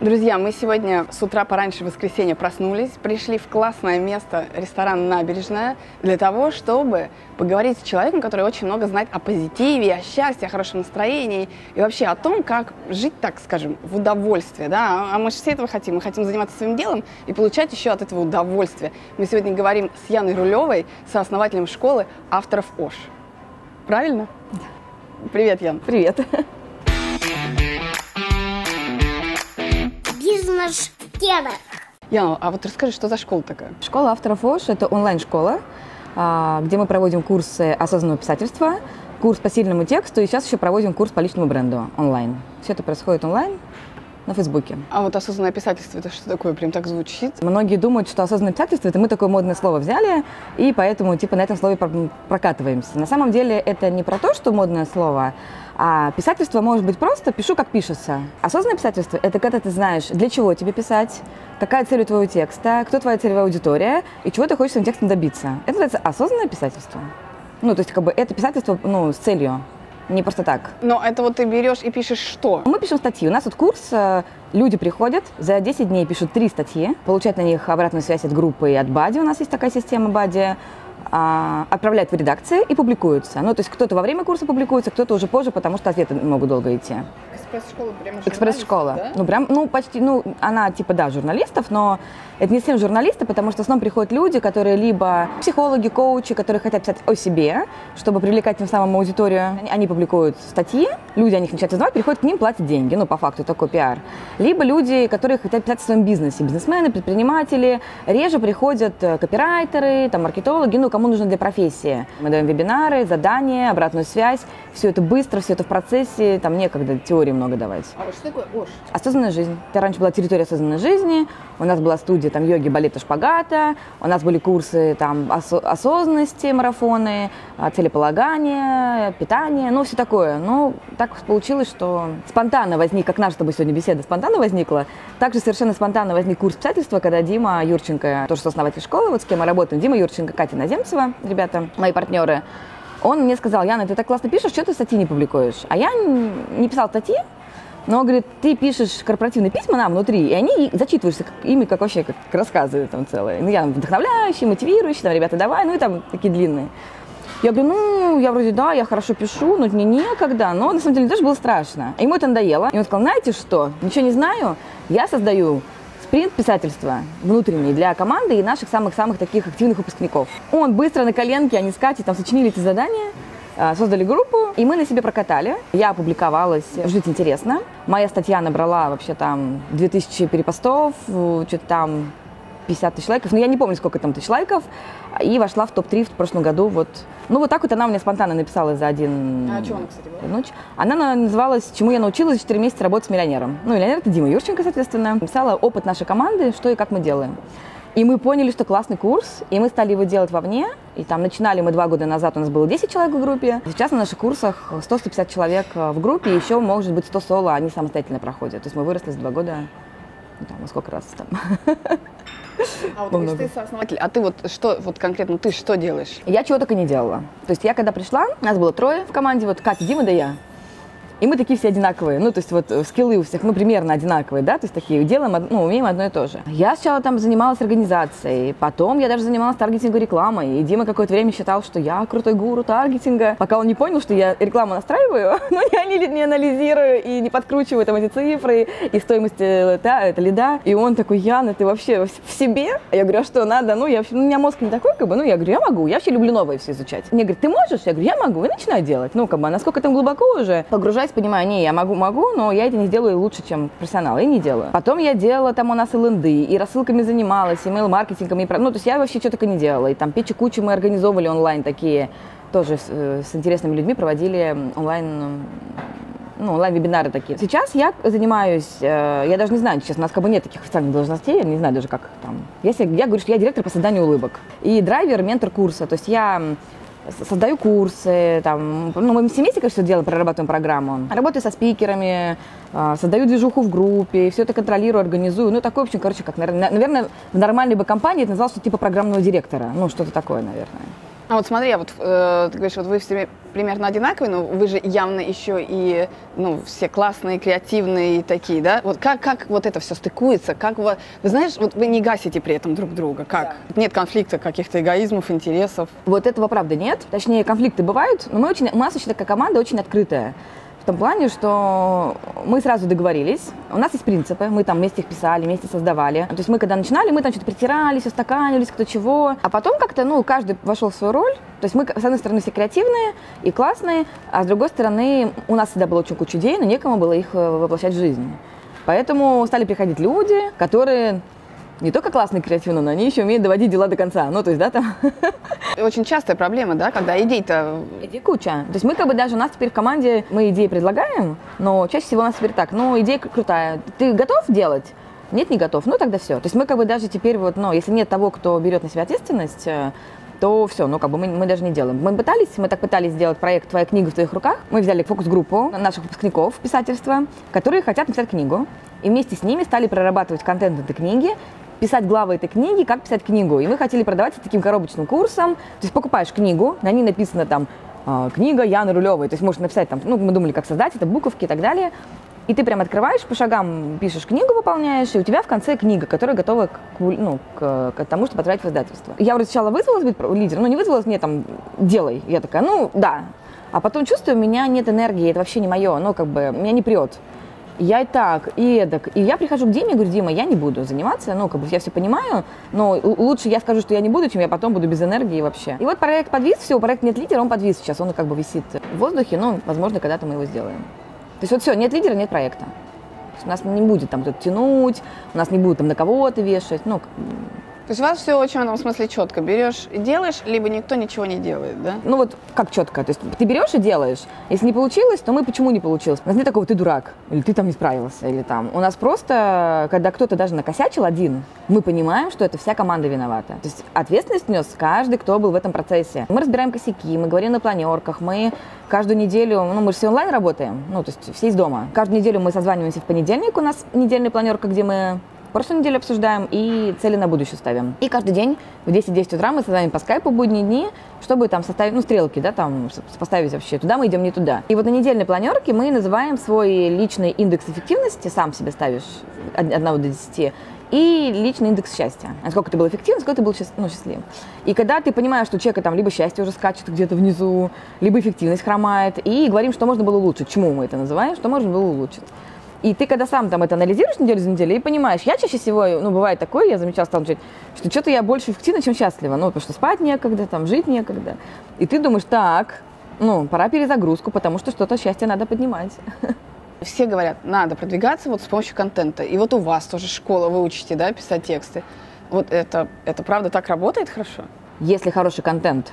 Друзья, мы сегодня с утра пораньше в воскресенье проснулись, пришли в классное место, ресторан «Набережная», для того, чтобы поговорить с человеком, который очень много знает о позитиве, о счастье, о хорошем настроении и вообще о том, как жить, так скажем, в удовольствие. Да? А мы же все этого хотим. Мы хотим заниматься своим делом и получать еще от этого удовольствие. Мы сегодня говорим с Яной Рулевой, сооснователем школы авторов ОШ. Правильно? Да. Привет, Ян. Привет. Бизнес-кедр. Яна, а вот расскажи, что за школа такая? Школа авторов ОШ – это онлайн-школа, а, где мы проводим курсы осознанного писательства, курс по сильному тексту, и сейчас еще проводим курс по личному бренду онлайн. Все это происходит онлайн на Фейсбуке. А вот осознанное писательство, это что такое? Прям так звучит? Многие думают, что осознанное писательство – это мы такое модное слово взяли, и поэтому типа на этом слове прокатываемся. На самом деле это не про то, что модное слово, а писательство может быть просто «пишу, как пишется». Осознанное писательство – это когда ты знаешь, для чего тебе писать, какая цель у твоего текста, кто твоя целевая аудитория и чего ты хочешь этим текстом добиться. Это называется осознанное писательство. Ну, то есть, как бы, это писательство, ну, с целью, не просто так. Но это вот ты берешь и пишешь что? Мы пишем статьи. У нас вот курс, э, люди приходят, за 10 дней пишут три статьи, получают на них обратную связь от группы и от Бади. У нас есть такая система Бади отправляют в редакции и публикуются. Ну, то есть кто-то во время курса публикуется, кто-то уже позже, потому что ответы могут долго идти. Экспресс-школа прямо Экспресс-школа. Да? Ну, прям, ну, почти, ну, она типа, да, журналистов, но это не совсем журналисты, потому что в основном приходят люди, которые либо психологи, коучи, которые хотят писать о себе, чтобы привлекать тем самым аудиторию. Они, они публикуют статьи, люди о них начинают узнавать, приходят к ним, платят деньги, ну, по факту, такой пиар. Либо люди, которые хотят писать о своем бизнесе, бизнесмены, предприниматели. Реже приходят э, копирайтеры, там, маркетологи, ну, кому нужно для профессии. Мы даем вебинары, задания, обратную связь. Все это быстро, все это в процессе, там некогда теории много давать. А вот что такое ОШ? Осознанная жизнь. Это раньше была территория осознанной жизни, у нас была студия там йоги, балета, шпагата, у нас были курсы там осо- осознанности, марафоны, а, целеполагания, питание, ну все такое. Ну, так получилось, что спонтанно возник, как наша с тобой сегодня беседа спонтанно возникла, также совершенно спонтанно возник курс писательства, когда Дима Юрченко, тоже сооснователь школы, вот с кем мы работаем, Дима Юрченко, Катя Наземцева, ребята, мои партнеры, он мне сказал, Яна, ты так классно пишешь, что ты статьи не публикуешь? А я не писал статьи, но, говорит, ты пишешь корпоративные письма нам внутри, и они зачитываешься как, ими, как вообще, как рассказы там целые. Ну, я вдохновляющий, мотивирующий, там, ребята, давай, ну и там такие длинные. Я говорю, ну, я вроде, да, я хорошо пишу, но мне некогда, но на самом деле тоже было страшно. Ему это надоело. И он сказал, знаете что, ничего не знаю, я создаю спринт писательства внутренний для команды и наших самых-самых таких активных выпускников. Он быстро на коленке, они с Катей там сочинили эти задания, создали группу, и мы на себе прокатали. Я опубликовалась «Жить интересно». Моя статья набрала вообще там 2000 перепостов, что-то там 50 тысяч лайков, но я не помню, сколько там тысяч лайков, и вошла в топ-3 в прошлом году. Вот. Ну, вот так вот она мне спонтанно написала за один... А о чем она, кстати, была? Ночь. Она называлась «Чему я научилась за 4 месяца работать с миллионером». Ну, миллионер – это Дима Юрченко, соответственно. Написала опыт нашей команды, что и как мы делаем. И мы поняли, что классный курс, и мы стали его делать вовне. И там начинали мы два года назад, у нас было 10 человек в группе. Сейчас на наших курсах 100-150 человек в группе, еще, может быть, 100 соло, они самостоятельно проходят. То есть мы выросли за два года, ну, там, сколько раз там. А вот ты сооснователь, а ты вот что, вот конкретно ты что делаешь? Я чего только не делала. То есть я когда пришла, нас было трое в команде, вот Катя, Дима да я. И мы такие все одинаковые. Ну, то есть вот э, скиллы у всех, ну, примерно одинаковые, да, то есть такие делаем, ну, умеем одно и то же. Я сначала там занималась организацией, потом я даже занималась таргетингом рекламой. И Дима какое-то время считал, что я крутой гуру таргетинга, пока он не понял, что я рекламу настраиваю, но не, не анализирую и не подкручиваю там эти цифры и стоимость э, да, это лида. И он такой, Яна, ты вообще в себе? Я говорю, а что надо? Ну, я, ну, у меня мозг не такой, как бы, ну, я говорю, я могу, я вообще люблю новое все изучать. Мне говорит, ты можешь? Я говорю, я могу, и начинаю делать. Ну, как бы, насколько там глубоко уже, погружаясь часть понимаю, не, я могу, могу, но я это не сделаю лучше, чем профессионал, и не делаю. Потом я делала там у нас и ленды, и рассылками занималась, email-маркетингом, и, ну, то есть я вообще что только не делала. И там печи кучу мы организовывали онлайн такие, тоже с, э, с интересными людьми проводили онлайн ну, онлайн-вебинары такие. Сейчас я занимаюсь, э, я даже не знаю, честно, у нас как бы нет таких официальных должностей, я не знаю даже как там. Если, я говорю, что я директор по созданию улыбок и драйвер, ментор курса. То есть я создаю курсы, там, ну, мы семействе, конечно, делаем, прорабатываем программу. Работаю со спикерами, а, создаю движуху в группе, все это контролирую, организую. Ну, такое, в общем, короче, как, наверное, в нормальной бы компании это называлось, что типа программного директора. Ну, что-то такое, наверное. А вот смотри, а вот э, ты говоришь, вот вы все примерно одинаковые, но вы же явно еще и, ну, все классные, креативные такие, да? Вот как, как вот это все стыкуется? Как вы, вы знаешь, вот вы не гасите при этом друг друга, как? Да. Нет конфликта каких-то эгоизмов, интересов? Вот этого правда нет. Точнее, конфликты бывают, но мы очень, у нас очень такая команда очень открытая. В том плане, что мы сразу договорились. У нас есть принципы, мы там вместе их писали, вместе создавали. То есть мы когда начинали, мы там что-то притирались, устаканились, кто чего. А потом как-то, ну, каждый вошел в свою роль. То есть мы, с одной стороны, все креативные и классные, а с другой стороны, у нас всегда было очень куча идей, но некому было их э, воплощать в жизнь. Поэтому стали приходить люди, которые не только классные креативно, но они еще умеют доводить дела до конца. Ну, то есть, да, там. Очень частая проблема, да, когда идей-то... Идей куча. То есть мы как бы даже у нас теперь в команде, мы идеи предлагаем, но чаще всего у нас теперь так, ну, идея крутая. Ты готов делать? Нет, не готов. Ну, тогда все. То есть мы как бы даже теперь вот, ну, если нет того, кто берет на себя ответственность, э, то все, ну, как бы мы, мы даже не делаем. Мы пытались, мы так пытались сделать проект «Твоя книга в твоих руках». Мы взяли фокус-группу наших выпускников писательства, которые хотят написать книгу. И вместе с ними стали прорабатывать контент этой книги писать главы этой книги, как писать книгу. И мы хотели продавать это таким коробочным курсом. То есть покупаешь книгу, на ней написано там а, книга Яны Рулевой. То есть можешь написать там, ну, мы думали, как создать это, буковки и так далее. И ты прям открываешь, по шагам пишешь книгу, выполняешь, и у тебя в конце книга, которая готова к, ну, к, к тому, чтобы отправить в издательство. Я вроде сначала вызвалась быть лидером, но не вызвалась мне там, делай. Я такая, ну, да. А потом чувствую, у меня нет энергии, это вообще не мое, ну, как бы, меня не прет я и так, и эдак. И я прихожу к Диме и говорю, Дима, я не буду заниматься, ну, как бы я все понимаю, но лучше я скажу, что я не буду, чем я потом буду без энергии вообще. И вот проект подвис, все, проект нет лидера, он подвис сейчас, он как бы висит в воздухе, но, возможно, когда-то мы его сделаем. То есть вот все, нет лидера, нет проекта. У нас не будет там кто-то тянуть, у нас не будет там на кого-то вешать, ну, то есть у вас все очень в этом смысле четко. Берешь и делаешь, либо никто ничего не делает, да? Ну вот как четко? То есть ты берешь и делаешь. Если не получилось, то мы почему не получилось? У нас нет такого, ты дурак, или ты там не справился, или там. У нас просто, когда кто-то даже накосячил один, мы понимаем, что это вся команда виновата. То есть ответственность нес каждый, кто был в этом процессе. Мы разбираем косяки, мы говорим на планерках, мы каждую неделю, ну мы же все онлайн работаем, ну то есть все из дома. Каждую неделю мы созваниваемся в понедельник, у нас недельная планерка, где мы прошлую неделю обсуждаем и цели на будущее ставим. И каждый день в 10-10 утра мы с вами по скайпу будние дни, чтобы там составить, ну, стрелки, да, там, поставить вообще, туда мы идем, не туда. И вот на недельной планерке мы называем свой личный индекс эффективности, сам себе ставишь от 1 до 10, и личный индекс счастья. Насколько ты был эффективен, сколько ты был ну, счастлив. И когда ты понимаешь, что у человека там либо счастье уже скачет где-то внизу, либо эффективность хромает, и говорим, что можно было улучшить. Чему мы это называем? Что можно было улучшить. И ты когда сам там это анализируешь неделю за неделей и понимаешь, я чаще всего, ну, бывает такое, я замечала, стала что что-то я больше эффективна, чем счастлива. Ну, потому что спать некогда, там, жить некогда. И ты думаешь, так, ну, пора перезагрузку, потому что что-то счастье надо поднимать. Все говорят, надо продвигаться вот с помощью контента. И вот у вас тоже школа, вы учите, да, писать тексты. Вот это, это правда так работает хорошо? Если хороший контент,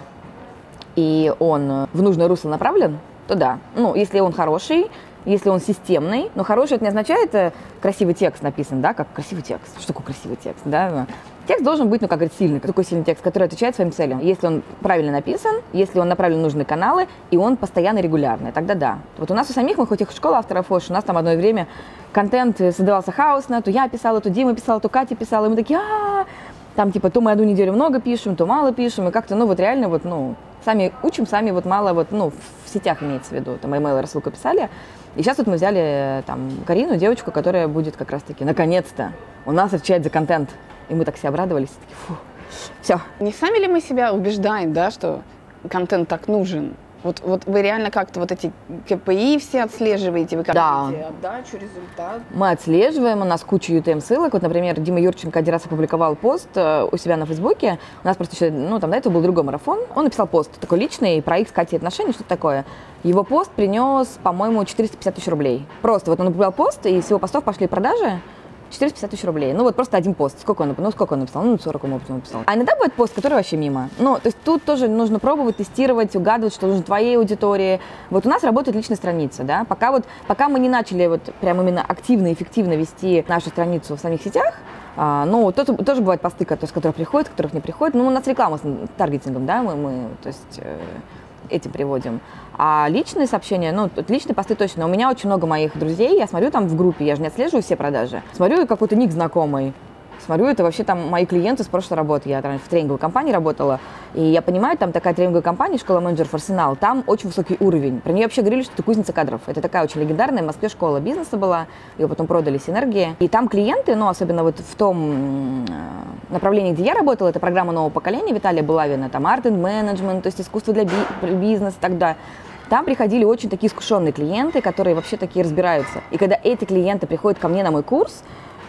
и он в нужное русло направлен, то да. Ну, если он хороший, если он системный. Но хороший это не означает э, красивый текст написан, да, как красивый текст. Что такое красивый текст, да? Текст должен быть, ну, как говорить, сильный. Такой сильный текст, который отвечает своим целям. Если он правильно написан, если он направлен в нужные каналы, и он постоянно регулярный, тогда да. Вот у нас у самих, мы хоть их школа авторов Фош, у нас там одно время контент создавался хаосно, то я писала, то Дима писала, то Катя писала, и мы такие, а там типа то мы одну неделю много пишем, то мало пишем, и как-то, ну, вот реально вот, ну, сами учим, сами вот мало вот, ну, в сетях имеется в виду, там, email рассылку писали, и сейчас вот мы взяли там Карину, девочку, которая будет как раз-таки, наконец-то, у нас отвечать за контент. И мы так все обрадовались, такие, фу, все. Не сами ли мы себя убеждаем, да, что контент так нужен? Вот, вот вы реально как-то вот эти КПИ все отслеживаете, вы как да. отдачу, результат? Мы отслеживаем, у нас куча UTM-ссылок. Вот, например, Дима Юрченко один раз опубликовал пост э, у себя на Фейсбуке. У нас просто еще, ну, там до этого был другой марафон. Он написал пост такой личный про их с Катей отношения, что-то такое. Его пост принес, по-моему, 450 тысяч рублей. Просто вот он опубликовал пост, и с его постов пошли продажи. 450 тысяч рублей. Ну вот просто один пост. Сколько он, ну, сколько он написал? Ну, 40 он написал. А иногда бывает пост, который вообще мимо. Ну, то есть тут тоже нужно пробовать, тестировать, угадывать, что нужно твоей аудитории. Вот у нас работает личная страница, да. Пока вот, пока мы не начали вот прям именно активно, эффективно вести нашу страницу в самих сетях, а, ну, тоже, тоже бывают посты, которые, с которых приходят, которых не приходят. Ну, у нас реклама с таргетингом, да, мы, мы то есть э, этим приводим. А личные сообщения, ну, личные посты точно. У меня очень много моих друзей, я смотрю там в группе, я же не отслеживаю все продажи. Смотрю какой-то ник знакомый. Смотрю, это вообще там мои клиенты с прошлой работы. Я в тренинговой компании работала, и я понимаю, там такая тренинговая компания, школа менеджеров Арсенал, там очень высокий уровень. Про нее вообще говорили, что это кузница кадров. Это такая очень легендарная в Москве школа бизнеса была, ее потом продали Синергии. И там клиенты, ну, особенно вот в том э, направлении, где я работала, это программа нового поколения Виталия Булавина, там арт менеджмент, то есть искусство для би- бизнеса и далее. Там приходили очень такие искушенные клиенты, которые вообще такие разбираются. И когда эти клиенты приходят ко мне на мой курс,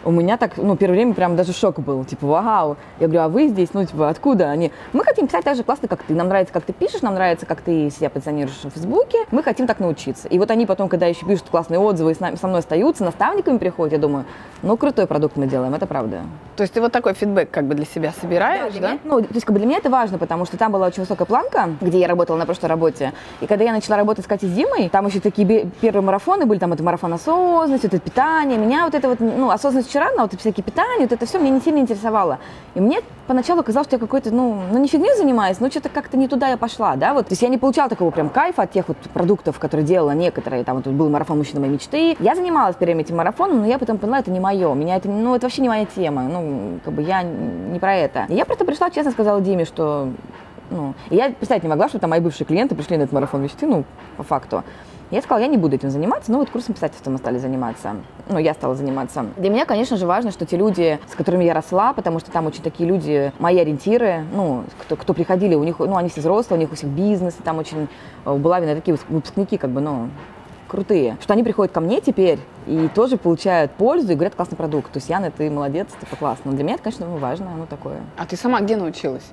у меня так, ну, первое время прям даже шок был, типа, вау. Я говорю, а вы здесь, ну, типа, откуда они? Мы хотим писать так же классно, как ты. Нам нравится, как ты пишешь, нам нравится, как ты себя позиционируешь в Фейсбуке. Мы хотим так научиться. И вот они потом, когда еще пишут классные отзывы и с нами, со мной остаются, наставниками приходят, я думаю, ну, крутой продукт мы делаем, это правда. То есть ты вот такой фидбэк как бы для себя собираешь, да? да? Ну, то есть как бы для меня это важно, потому что там была очень высокая планка, где я работала на прошлой работе. И когда я начала работать с Катей с Димой, там еще такие первые марафоны были, там это марафон осознанности, это питание. Меня вот это вот, ну, осознанность но вот всякие питания, вот это все меня не сильно интересовало. И мне поначалу казалось, что я какой-то, ну, ну не фигней занимаюсь, но что-то как-то не туда я пошла, да, вот. То есть я не получала такого прям кайфа от тех вот продуктов, которые делала некоторые, там вот был марафон мужчины моей мечты. Я занималась первым этим марафоном, но я потом поняла, это не мое, меня это, ну, это вообще не моя тема, ну, как бы я не про это. И я просто пришла, честно сказала Диме, что ну, и я представить не могла, что там мои бывшие клиенты пришли на этот марафон мечты, ну, по факту. Я сказала, я не буду этим заниматься, но вот курсом писательства мы стали заниматься. Ну, я стала заниматься. Для меня, конечно же, важно, что те люди, с которыми я росла, потому что там очень такие люди, мои ориентиры, ну, кто, кто приходили, у них, ну, они все взрослые, у них у всех бизнес, и там очень у Булавина такие выпускники, как бы, ну, крутые, что они приходят ко мне теперь и тоже получают пользу и говорят, классный продукт. То есть, Яна, ты молодец, типа классно. Но для меня это, конечно, важно, ну такое. А ты сама где научилась?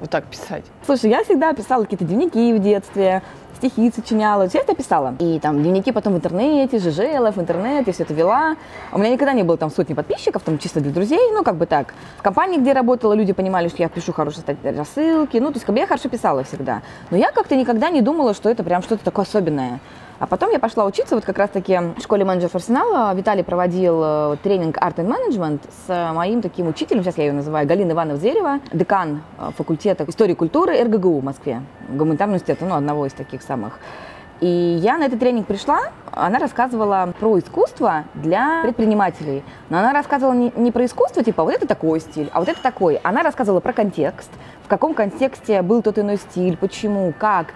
вот так писать? Слушай, я всегда писала какие-то дневники в детстве, стихи сочиняла, все это писала. И там дневники потом в интернете, ЖЖЛ, в интернет, я все это вела. У меня никогда не было там сотни подписчиков, там чисто для друзей, ну как бы так. В компании, где я работала, люди понимали, что я пишу хорошие рассылки, ну то есть как бы я хорошо писала всегда. Но я как-то никогда не думала, что это прям что-то такое особенное. А потом я пошла учиться вот как раз-таки в школе менеджеров арсенала. Виталий проводил э, тренинг Art and Management с моим таким учителем, сейчас я ее называю, Галина Ивановна Зерева, декан э, факультета истории и культуры РГГУ в Москве, гуманитарного университета, ну, одного из таких самых. И я на этот тренинг пришла, она рассказывала про искусство для предпринимателей. Но она рассказывала не, не про искусство, типа вот это такой стиль, а вот это такой. Она рассказывала про контекст, в каком контексте был тот иной стиль, почему, как.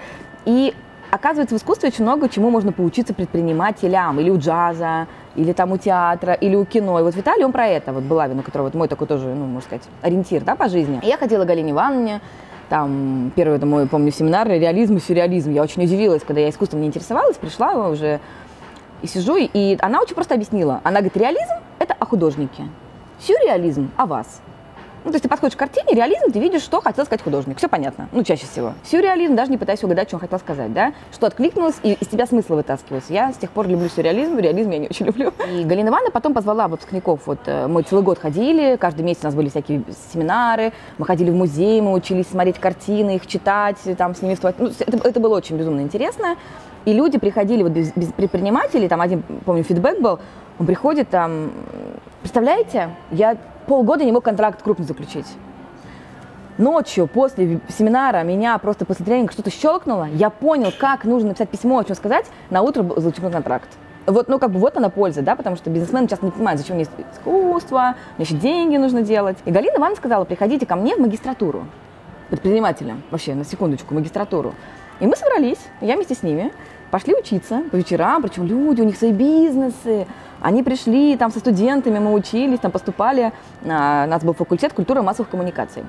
И Оказывается, в искусстве очень много чему можно поучиться предпринимателям, или у джаза, или там у театра, или у кино. И вот Виталий, он про это, вот Булавин, у которого вот мой такой тоже, ну, можно сказать, ориентир, да, по жизни. Я ходила к Галине Ивановне, там, первый, это мой, помню, семинар «Реализм и сюрреализм». Я очень удивилась, когда я искусством не интересовалась, пришла уже и сижу, и она очень просто объяснила. Она говорит, реализм – это о художнике, сюрреализм – о вас. Ну, то есть ты подходишь к картине, реализм, ты видишь, что хотел сказать художник. Все понятно. Ну, чаще всего. Сюрреализм, даже не пытаясь угадать, что он хотел сказать, да? Что откликнулось, и из тебя смысл вытаскивается. Я с тех пор люблю сюрреализм, реализм я не очень люблю. И Галина Ивановна потом позвала выпускников. Вот э, мы целый год ходили, каждый месяц у нас были всякие семинары, мы ходили в музей, мы учились смотреть картины, их читать, там с ними вступать. Ну, это, это было очень безумно интересно. И люди приходили, вот без, без предпринимателей, там один, помню, фидбэк был, он приходит там, представляете, я полгода не мог контракт крупный заключить. Ночью после семинара меня просто после тренинга что-то щелкнуло. Я понял, как нужно написать письмо, о чем сказать. На утро заключил контракт. Вот, ну, как бы вот она польза, да, потому что бизнесмены часто не понимают, зачем мне искусство, мне еще деньги нужно делать. И Галина Ивановна сказала, приходите ко мне в магистратуру, предпринимателям, вообще, на секундочку, магистратуру. И мы собрались, я вместе с ними, пошли учиться по вечерам, причем люди, у них свои бизнесы, они пришли там со студентами, мы учились, там поступали, а, у нас был факультет культуры массовых коммуникаций.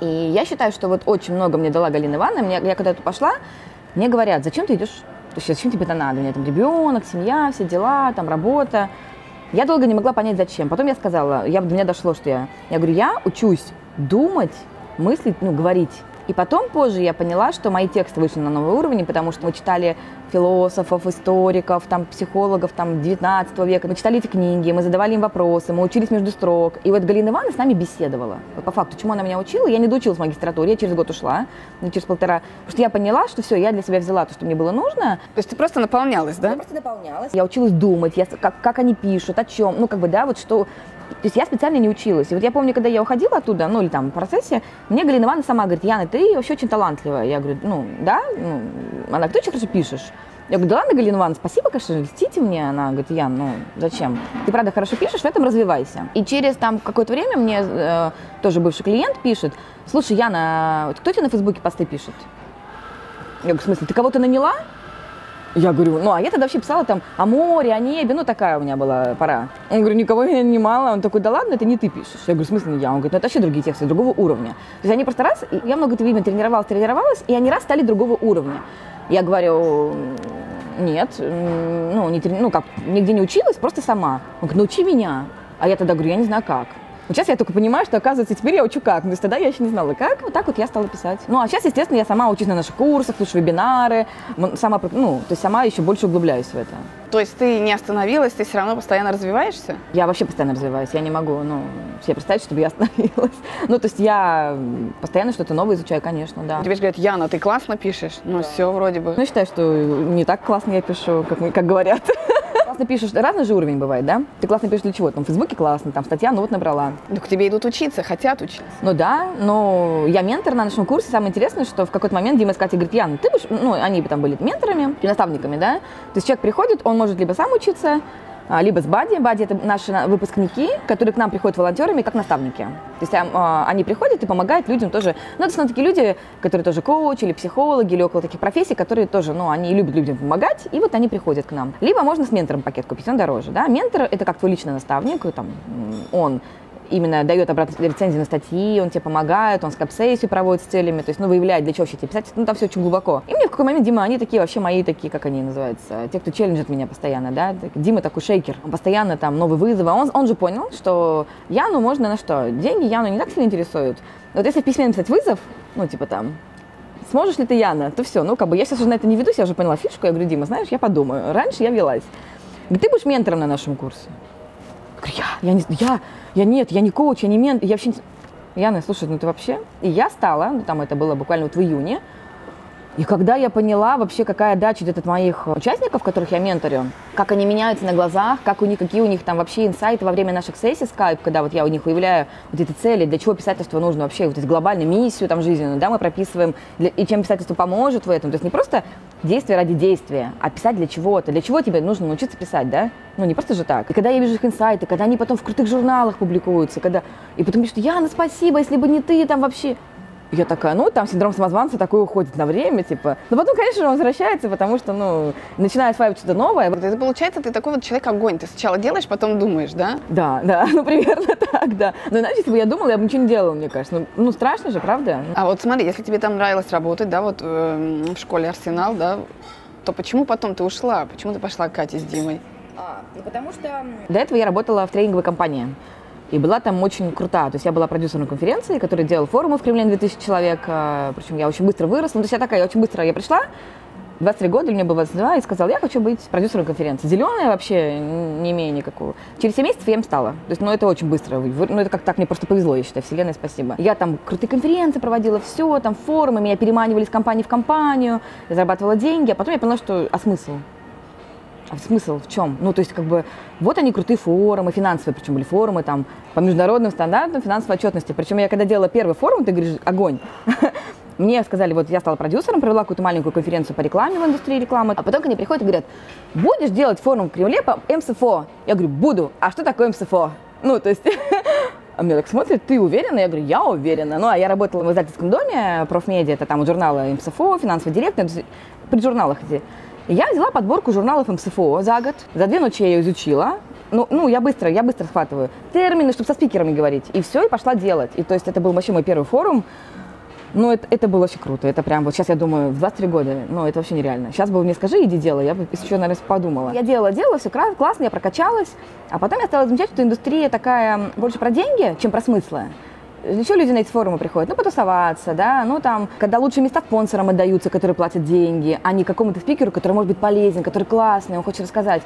И я считаю, что вот очень много мне дала Галина Ивановна. Мне, я когда туда пошла, мне говорят, зачем ты идешь, то есть зачем тебе это надо? У меня там ребенок, семья, все дела, там работа. Я долго не могла понять, зачем. Потом я сказала, я, до меня дошло, что я, я говорю, я учусь думать, мыслить, ну, говорить и потом позже я поняла, что мои тексты вышли на новый уровень, потому что мы читали философов, историков, там, психологов там, 19 века. Мы читали эти книги, мы задавали им вопросы, мы учились между строк. И вот Галина Ивановна с нами беседовала. Вот по факту, чему она меня учила, я не доучилась в магистратуре, я через год ушла, ну, через полтора. Потому что я поняла, что все, я для себя взяла то, что мне было нужно. То есть ты просто наполнялась, да? Я просто наполнялась. Я училась думать, я, как, как они пишут, о чем, ну, как бы, да, вот что, то есть я специально не училась. И вот я помню, когда я уходила оттуда, ну или там в процессе, мне Галина Ивановна сама говорит, Яна, ты вообще очень талантливая. Я говорю, ну да, ну, она говорит, ты очень хорошо пишешь. Я говорю, да ладно, Галина Ивановна, спасибо, конечно, льстите мне. Она говорит, Ян, ну зачем? Ты правда хорошо пишешь, в этом развивайся. И через там какое-то время мне э, тоже бывший клиент пишет, слушай, Яна, кто тебе на Фейсбуке посты пишет? Я говорю, в смысле, ты кого-то наняла? Я говорю, ну, а я тогда вообще писала там о море, о небе, ну, такая у меня была пора. Он говорю, никого я не нанимала. Он такой, да ладно, это не ты пишешь. Я говорю, в смысле не я? Он говорит, ну, это вообще другие тексты, другого уровня. То есть они просто раз, я много время тренировалась, тренировалась, и они раз стали другого уровня. Я говорю, нет, ну, не, ну, как, нигде не училась, просто сама. Он говорит, научи меня. А я тогда говорю, я не знаю как. Вот сейчас я только понимаю, что, оказывается, теперь я учу как. То есть тогда я еще не знала, как. Вот так вот я стала писать. Ну, а сейчас, естественно, я сама учусь на наших курсах, слушаю вебинары. Сама, ну, то есть сама еще больше углубляюсь в это. То есть ты не остановилась, ты все равно постоянно развиваешься? Я вообще постоянно развиваюсь. Я не могу, ну, себе представить, чтобы я остановилась. Ну, то есть я постоянно что-то новое изучаю, конечно, да. Тебе же говорят, Яна, ты классно пишешь. Ну, да. все вроде бы. Ну, считаю, что не так классно я пишу, как, как говорят классно пишешь, разный же уровень бывает, да? Ты классно пишешь для чего? Там в Фейсбуке классно, там статья, ну вот набрала. Ну, к тебе идут учиться, хотят учиться. Ну да, но я ментор на нашем курсе. Самое интересное, что в какой-то момент Дима с Катей говорит, Ян, ты будешь, ну, они там были менторами, наставниками, да? То есть человек приходит, он может либо сам учиться, либо с Бади. Бади – это наши выпускники, которые к нам приходят волонтерами как наставники. То есть а, они приходят и помогают людям тоже. Ну, это основном такие люди, которые тоже коучи или психологи, или около таких профессий, которые тоже, ну, они любят людям помогать, и вот они приходят к нам. Либо можно с ментором пакет купить, он дороже, да. Ментор – это как твой личный наставник, там, он именно дает обратные рецензии на статьи, он тебе помогает, он скап-сессию проводит с целями, то есть, ну, выявляет, для чего вообще тебе писать, ну, там все очень глубоко. И мне в какой момент, Дима, они такие вообще мои такие, как они называются, те, кто челленджит меня постоянно, да, Дима такой шейкер, он постоянно там новые вызовы, он, он же понял, что Яну можно на что, деньги Яну не так сильно интересуют. Вот если в письме написать вызов, ну, типа там, сможешь ли ты, Яна, то все, ну, как бы я сейчас уже на это не ведусь, я уже поняла фишку, я говорю, Дима, знаешь, я подумаю, раньше я велась. Ты будешь ментором на нашем курсе? Я я, не, я, я нет, я не коуч, я не мент, я вообще... Яна, слушай, ну ты вообще... И я стала, ну там это было буквально вот в июне, и когда я поняла вообще, какая дача идет от моих участников, которых я менторю, как они меняются на глазах, как у них, какие у них там вообще инсайты во время наших сессий Skype, когда вот я у них выявляю вот эти цели, для чего писательство нужно вообще, вот эти глобальную миссию там жизненную, да, мы прописываем, для, и чем писательство поможет в этом. То есть не просто действие ради действия, а писать для чего-то. Для чего тебе нужно научиться писать, да? Ну, не просто же так. И когда я вижу их инсайты, когда они потом в крутых журналах публикуются, когда... И потом пишут, Яна, спасибо, если бы не ты, там вообще... Я такая, ну, там синдром самозванца такой уходит на время, типа. Но потом, конечно же, он возвращается, потому что, ну, начинает осваивать что-то новое. Это получается, ты такой вот человек-огонь. Ты сначала делаешь, потом думаешь, да? Да, да, ну, примерно так, да. Но иначе, если бы я думала, я бы ничего не делала, мне кажется. Ну, ну страшно же, правда? А вот смотри, если тебе там нравилось работать, да, вот э, в школе Арсенал, да, то почему потом ты ушла? Почему ты пошла к Кате с Димой? А, ну, потому что... До этого я работала в тренинговой компании. И была там очень крутая. То есть я была продюсером конференции, который делал форумы в Кремле на 2000 человек. А, Причем я очень быстро выросла. Ну, то есть я такая, я очень быстро, я пришла, 23 года, мне было 22, и сказала, я хочу быть продюсером конференции. Зеленая вообще не имею никакого. Через 7 месяцев я им стала. То есть, ну, это очень быстро. Ну, это как так, мне просто повезло, я считаю. Вселенная, спасибо. Я там крутые конференции проводила, все, там форумы, меня переманивали из компании в компанию, я зарабатывала деньги, а потом я поняла, что, а смысл? А смысл в чем? Ну, то есть, как бы, вот они крутые форумы, финансовые, причем были форумы там по международным стандартам финансовой отчетности. Причем я когда делала первый форум, ты говоришь, огонь. Мне сказали, вот я стала продюсером, провела какую-то маленькую конференцию по рекламе в индустрии рекламы, а потом ко мне приходят и говорят, будешь делать форум в Кремле по МСФО? Я говорю, буду. А что такое МСФО? Ну, то есть, а мне так смотрят, ты уверена? Я говорю, я уверена. Ну, а я работала в издательском доме, профмедиа, это там у журнала МСФО, финансовый директор, при журналах эти я взяла подборку журналов МСФО за год. За две ночи я ее изучила. Ну, ну, я быстро, я быстро схватываю термины, чтобы со спикерами говорить. И все, и пошла делать. И то есть это был вообще мой первый форум. Ну, это, это было очень круто. Это прям, вот сейчас я думаю, в 23 года, ну, это вообще нереально. Сейчас бы мне скажи, иди делай, я бы еще, наверное, подумала. Я делала, делала, все классно, я прокачалась. А потом я стала замечать, что индустрия такая больше про деньги, чем про смыслы. Чего люди на эти форумы приходят? Ну, потусоваться, да, ну, там, когда лучшие места спонсорам отдаются, которые платят деньги, а не какому-то спикеру, который может быть полезен, который классный, он хочет рассказать.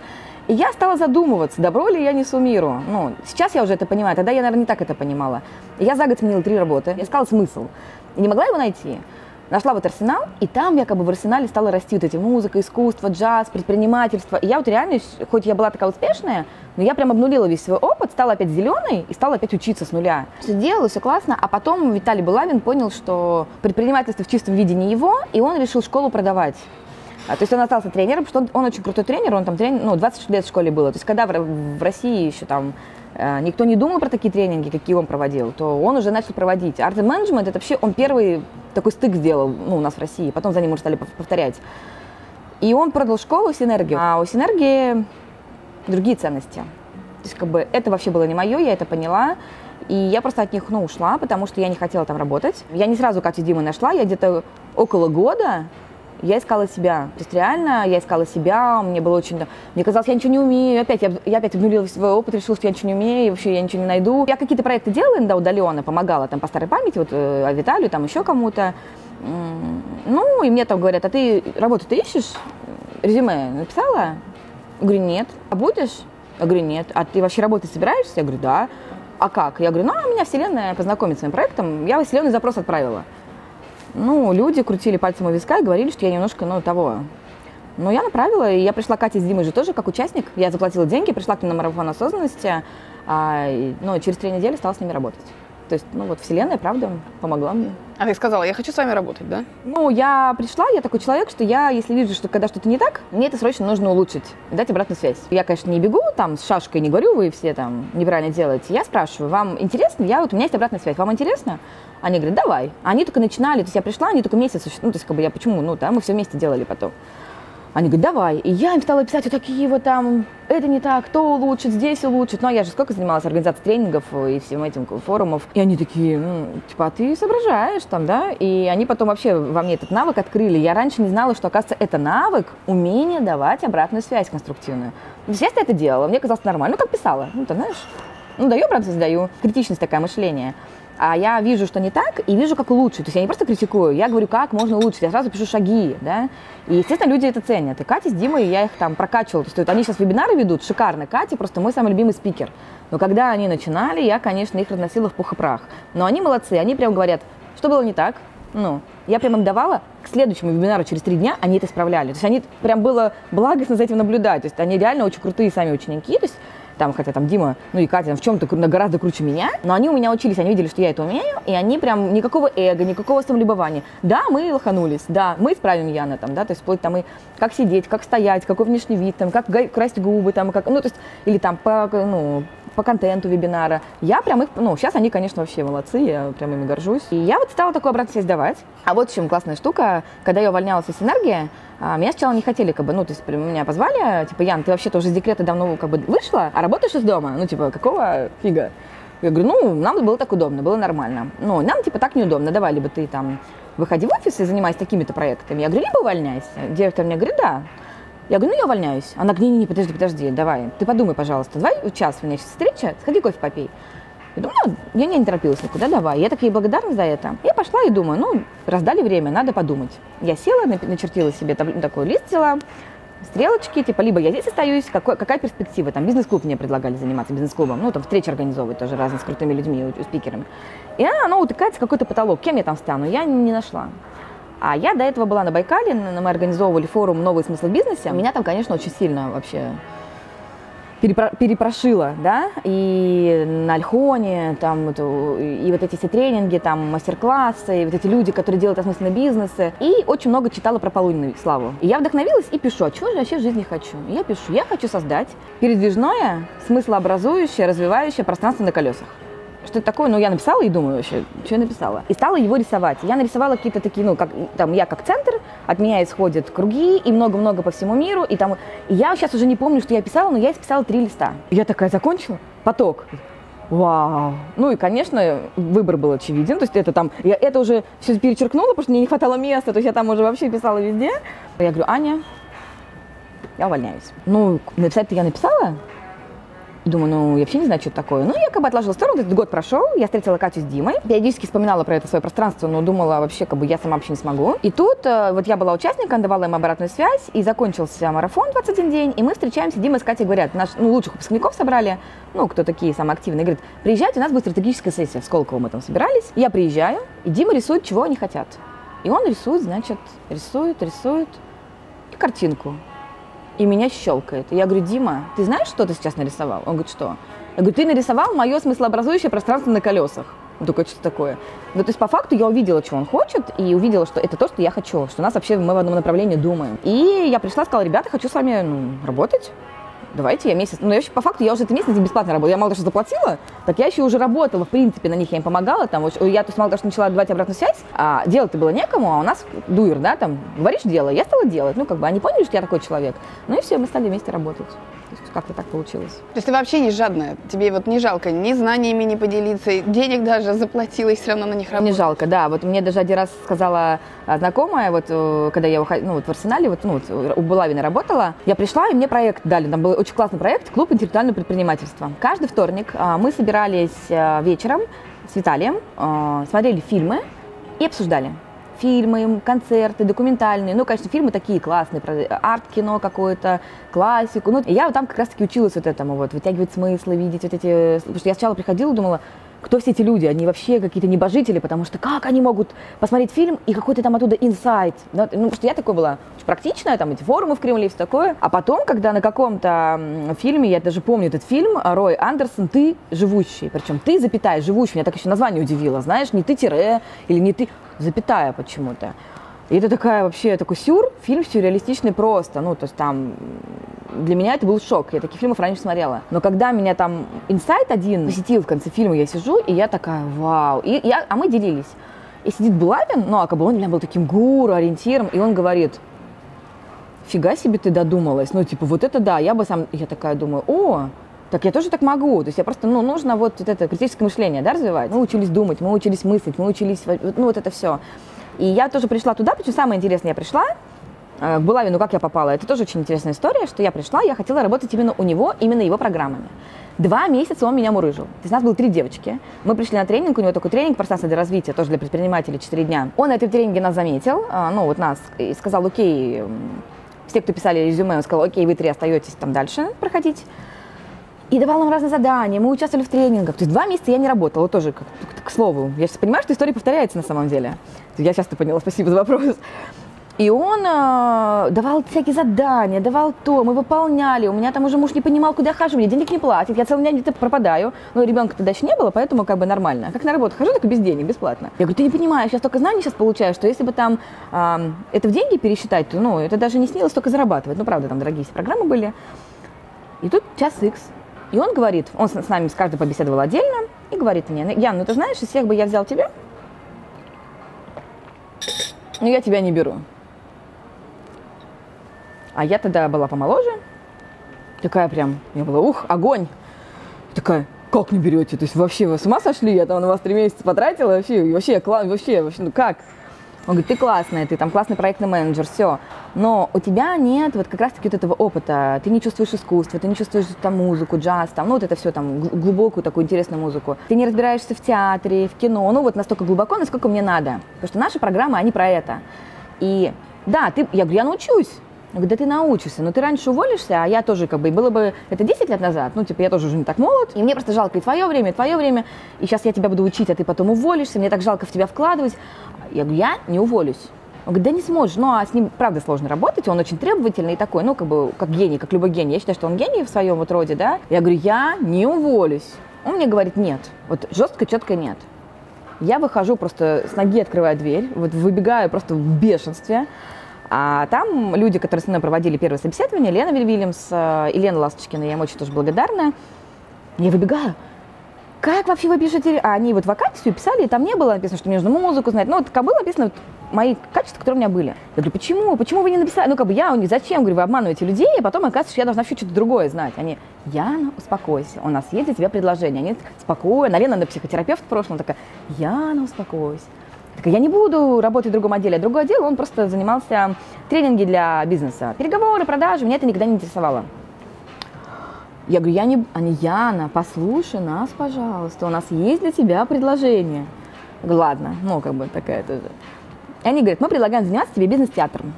И я стала задумываться, добро ли я несу миру. Ну, сейчас я уже это понимаю, тогда я, наверное, не так это понимала. Я за год сменила три работы, я искала смысл. И не могла его найти. Нашла вот арсенал, и там якобы в арсенале стала расти вот эти музыка, искусство, джаз, предпринимательство. И я вот реально, хоть я была такая успешная, но я прям обнулила весь свой опыт, стала опять зеленой и стала опять учиться с нуля. Все делала, все классно, а потом Виталий Булавин понял, что предпринимательство в чистом виде не его, и он решил школу продавать. А, то есть он остался тренером, что он, он очень крутой тренер, он там тренер, ну, 20 лет в школе было. То есть когда в, в России еще там э, никто не думал про такие тренинги, какие он проводил, то он уже начал проводить. Арт менеджмент это вообще он первый такой стык сделал ну, у нас в России, потом за ним уже стали повторять. И он продал школу Синергию, а у Синергии другие ценности. То есть как бы это вообще было не мое, я это поняла. И я просто от них, ну, ушла, потому что я не хотела там работать. Я не сразу Катю Диму нашла, я где-то около года я искала себя. То есть реально я искала себя, мне было очень... Мне казалось, я ничего не умею. Опять, я, я опять обнулила свой опыт, решила, что я ничего не умею, и вообще я ничего не найду. Я какие-то проекты делала иногда удаленно, помогала там по старой памяти, вот э, Виталию, там еще кому-то. Ну, и мне там говорят, а ты работу ты ищешь? Резюме написала? Я говорю, нет. А будешь? Я говорю, нет. А ты вообще работать собираешься? Я говорю, да. А как? Я говорю, ну, а меня Вселенная познакомится с моим проектом. Я Вселенной запрос отправила. Ну, люди крутили пальцем у виска и говорили, что я немножко, ну, того. Но я направила, и я пришла Катя с Димой же тоже как участник. Я заплатила деньги, пришла к ним на марафон осознанности, а, и, ну, через три недели стала с ними работать. То есть, ну вот, Вселенная, правда, помогла мне. А ты сказала, я хочу с вами работать, да? Ну, я пришла, я такой человек, что я, если вижу, что когда что-то не так, мне это срочно нужно улучшить, дать обратную связь. Я, конечно, не бегу там с шашкой, не говорю, вы все там неправильно делаете. Я спрашиваю, вам интересно? Я вот, у меня есть обратная связь, вам интересно? Они говорят, давай. Они только начинали, то есть я пришла, они только месяц, ну, то есть как бы я почему, ну, да, мы все вместе делали потом. Они говорят, давай. И я им стала писать вот такие вот там, это не так, то улучшит, здесь улучшит. А я же сколько занималась организацией тренингов и всем этим форумов. И они такие, ну, типа, а ты соображаешь там, да? И они потом вообще во мне этот навык открыли. Я раньше не знала, что, оказывается, это навык, умение давать обратную связь конструктивную. Я это делала, мне казалось нормально. Ну, как писала, ну, ты знаешь, ну, даю обратную связь, даю. Критичность такая мышление а я вижу, что не так, и вижу, как улучшить. То есть я не просто критикую, я говорю, как можно улучшить, я сразу пишу шаги, да. И, естественно, люди это ценят. И Катя с Димой, я их там прокачивала. То есть они сейчас вебинары ведут, шикарно. Катя просто мой самый любимый спикер. Но когда они начинали, я, конечно, их разносила в пух и прах. Но они молодцы, они прям говорят, что было не так, ну, я прям им давала, к следующему вебинару через три дня они это исправляли. То есть они прям было благостно за этим наблюдать. То есть они реально очень крутые сами ученики. То есть там, хотя там Дима, ну и Катя в чем-то гораздо круче меня, но они у меня учились, они видели, что я это умею, и они прям никакого эго, никакого самолюбования. Да, мы лоханулись, да, мы исправим Яна там, да, то есть вплоть там и как сидеть, как стоять, какой внешний вид, там, как красить губы, там, как, ну, то есть, или там по, ну, по контенту вебинара. Я прям их, ну, сейчас они, конечно, вообще молодцы, я прям ими горжусь. И я вот стала такую обратную связь давать. А вот в чем классная штука, когда я увольнялась из Синергии, меня сначала не хотели, как бы, ну, то есть меня позвали, типа, Ян, ты вообще-то уже из декрета давно как бы вышла, а работаешь из дома? Ну, типа, какого фига? Я говорю, ну, нам было так удобно, было нормально. Ну, нам, типа, так неудобно, давай, либо ты там выходи в офис и занимайся такими-то проектами. Я говорю, либо увольняйся. Директор мне говорит, да. Я говорю, ну я увольняюсь. Она говорит, не-не-не, подожди, подожди, давай, ты подумай, пожалуйста, давай час у меня сейчас встреча, сходи кофе попей. Я думаю, ну, я не торопилась никуда, давай. Я такая благодарна за это. Я пошла и думаю, ну, раздали время, надо подумать. Я села, начертила себе такой лист взяла, стрелочки, типа, либо я здесь остаюсь, какой, какая перспектива, там, бизнес-клуб мне предлагали заниматься, бизнес-клубом, ну, там, встречи организовывать тоже разные с крутыми людьми, спикерами. И она, она утыкается в какой-то потолок, кем я там стану, я не нашла. А я до этого была на Байкале, мы организовывали форум «Новый смысл в бизнесе». Меня там, конечно, очень сильно вообще перепро- перепрошила, да, и на Альхоне, там, и вот эти все тренинги, там, мастер-классы, и вот эти люди, которые делают осмысленные бизнесы, и очень много читала про Полунину Славу. И я вдохновилась и пишу, а чего же вообще в жизни хочу? И я пишу, я хочу создать передвижное, смыслообразующее, развивающее пространство на колесах что это такое, ну, я написала и думаю вообще, что я написала. И стала его рисовать. Я нарисовала какие-то такие, ну, как, там, я как центр, от меня исходят круги и много-много по всему миру, и там, и я сейчас уже не помню, что я писала, но я исписала три листа. Я такая закончила, поток. Вау. Ну и, конечно, выбор был очевиден. То есть это там, я это уже все перечеркнула, потому что мне не хватало места. То есть я там уже вообще писала везде. Я говорю, Аня, я увольняюсь. Ну, написать-то я написала, Думаю, ну, я вообще не знаю, что это такое. Ну, я как бы отложила сторону, этот год прошел, я встретила Катю с Димой, периодически вспоминала про это свое пространство, но думала вообще, как бы я сама вообще не смогу. И тут э, вот я была участником, давала им обратную связь, и закончился марафон 21 день, и мы встречаемся, Дима с Катей говорят, наш, ну, лучших выпускников собрали, ну, кто такие самые активные, говорит, приезжайте, у нас будет стратегическая сессия, в Сколково мы там собирались. Я приезжаю, и Дима рисует, чего они хотят. И он рисует, значит, рисует, рисует, и картинку и меня щелкает. я говорю, Дима, ты знаешь, что ты сейчас нарисовал? Он говорит, что? Я говорю, ты нарисовал мое смыслообразующее пространство на колесах. Только что такое. Ну, то есть, по факту, я увидела, что он хочет, и увидела, что это то, что я хочу, что нас вообще мы в одном направлении думаем. И я пришла, сказала, ребята, хочу с вами ну, работать давайте я месяц, ну, я вообще, по факту, я уже это месяц бесплатно работала. Я мало того, что заплатила, так я еще уже работала, в принципе, на них я им помогала. Там, я, то есть, мало того, что начала давать обратную связь, а делать-то было некому, а у нас дуер, да, там, говоришь, делай, я стала делать. Ну, как бы, они поняли, что я такой человек. Ну, и все, мы стали вместе работать. То есть как-то так получилось. То есть ты вообще не жадная? Тебе вот не жалко ни знаниями не поделиться, денег даже заплатила и все равно на них работать? Не жалко, да. Вот мне даже один раз сказала а, знакомая, вот э, когда я уходила, ну вот в Арсенале, вот, ну, вот у Булавина работала, я пришла, и мне проект дали. Там был очень классный проект «Клуб интеллектуального предпринимательства». Каждый вторник а, мы собирались а, вечером с Виталием, смотрели фильмы и обсуждали фильмы, концерты, документальные. Ну, конечно, фильмы такие классные, про арт-кино какое-то, классику. Ну, я там как раз-таки училась вот этому вот, вытягивать смыслы, видеть вот эти... Потому что я сначала приходила, думала, кто все эти люди? Они вообще какие-то небожители, потому что как они могут посмотреть фильм и какой-то там оттуда инсайт? Ну, потому что я такой была очень практичная, там эти форумы в Кремле и все такое. А потом, когда на каком-то фильме, я даже помню этот фильм, Рой Андерсон, «Ты живущий». Причем «ты, запятая, живущий». Меня так еще название удивило, знаешь, не «ты тире» или не «ты», запятая почему-то. И это такая вообще такой сюр, фильм сюрреалистичный просто. Ну, то есть там для меня это был шок. Я таких фильмов раньше смотрела. Но когда меня там инсайт один посетил в конце фильма, я сижу, и я такая, вау. И я, а мы делились. И сидит Булавин, ну, а как бы он для меня был таким гуру, ориентиром, и он говорит, фига себе ты додумалась. Ну, типа, вот это да, я бы сам... Я такая думаю, о, так я тоже так могу. То есть я просто, ну, нужно вот, вот это критическое мышление, да, развивать. Мы учились думать, мы учились мыслить, мы учились, ну, вот это все. И я тоже пришла туда, причем самое интересное, я пришла, э, к Булавину, как я попала, это тоже очень интересная история, что я пришла, я хотела работать именно у него, именно его программами. Два месяца он меня мурыжил. То есть у нас было три девочки. Мы пришли на тренинг, у него такой тренинг пространство для развития, тоже для предпринимателей, четыре дня. Он на этом тренинге нас заметил, э, ну вот нас, и сказал, окей, все, кто писали резюме, он сказал, окей, вы три остаетесь там дальше проходить. И давал нам разные задания, мы участвовали в тренингах. То есть два месяца я не работала, тоже, к, к, слову. Я сейчас понимаю, что история повторяется на самом деле. Я сейчас-то поняла, спасибо за вопрос. И он э, давал всякие задания, давал то, мы выполняли. У меня там уже муж не понимал, куда я хожу, мне денег не платит, я целый день где-то пропадаю. Но ребенка тогда еще не было, поэтому как бы нормально. Как на работу хожу, так и без денег, бесплатно. Я говорю, ты не понимаешь, я столько знаний сейчас получаю, что если бы там э, это в деньги пересчитать, то ну, это даже не снилось столько зарабатывать. Ну, правда, там дорогие программы были. И тут час икс. И он говорит, он с, нами с каждым побеседовал отдельно, и говорит мне, Ян, ну ты знаешь, из всех бы я взял тебя, но я тебя не беру. А я тогда была помоложе, такая прям, я была, ух, огонь. Такая, как не берете? То есть вообще вы с ума сошли? Я там на вас три месяца потратила, вообще, вообще, вообще, вообще, ну как? Он говорит, ты классная, ты там классный проектный менеджер, все. Но у тебя нет вот как раз-таки вот этого опыта. Ты не чувствуешь искусство, ты не чувствуешь там музыку, джаз, там, ну вот это все там, глубокую такую интересную музыку. Ты не разбираешься в театре, в кино, ну вот настолько глубоко, насколько мне надо. Потому что наши программы, они про это. И да, ты, я говорю, я научусь. Я говорю, да ты научишься, но ты раньше уволишься, а я тоже как бы, было бы это 10 лет назад, ну, типа, я тоже уже не так молод, и мне просто жалко и твое время, и твое время, и сейчас я тебя буду учить, а ты потом уволишься, мне так жалко в тебя вкладывать. Я говорю, я не уволюсь. Он говорит, да не сможешь. Ну, а с ним, правда, сложно работать, он очень требовательный такой, ну, как бы, как гений, как любой гений. Я считаю, что он гений в своем вот роде, да. Я говорю, я не уволюсь. Он мне говорит, нет. Вот жестко, четко нет. Я выхожу просто с ноги, открываю дверь, вот выбегаю просто в бешенстве. А там люди, которые со мной проводили первое собеседование, Лена Вильямс э, и Лена Ласточкина, я им очень тоже благодарна. Я выбегаю, как вообще вы пишете? А они вот вакансию писали, и там не было написано, что мне нужно музыку знать. Ну, вот как было написано, вот, мои качества, которые у меня были. Я говорю, почему? Почему вы не написали? Ну, как бы я, зачем? Говорю, вы обманываете людей, и потом оказывается, что я должна все что-то другое знать. Они, Яна, успокойся, у нас есть для тебя предложение. Они, спокойно. Лена, она психотерапевт в прошлом, такая, Яна, успокойся. Я не буду работать в другом отделе. А другой отдел, он просто занимался тренинги для бизнеса. Переговоры, продажи, меня это никогда не интересовало. Я говорю, я не... Они, Яна, послушай нас, пожалуйста, у нас есть для тебя предложение. Я ладно, ну, как бы такая тоже. И они говорят, мы предлагаем заниматься тебе бизнес-театром.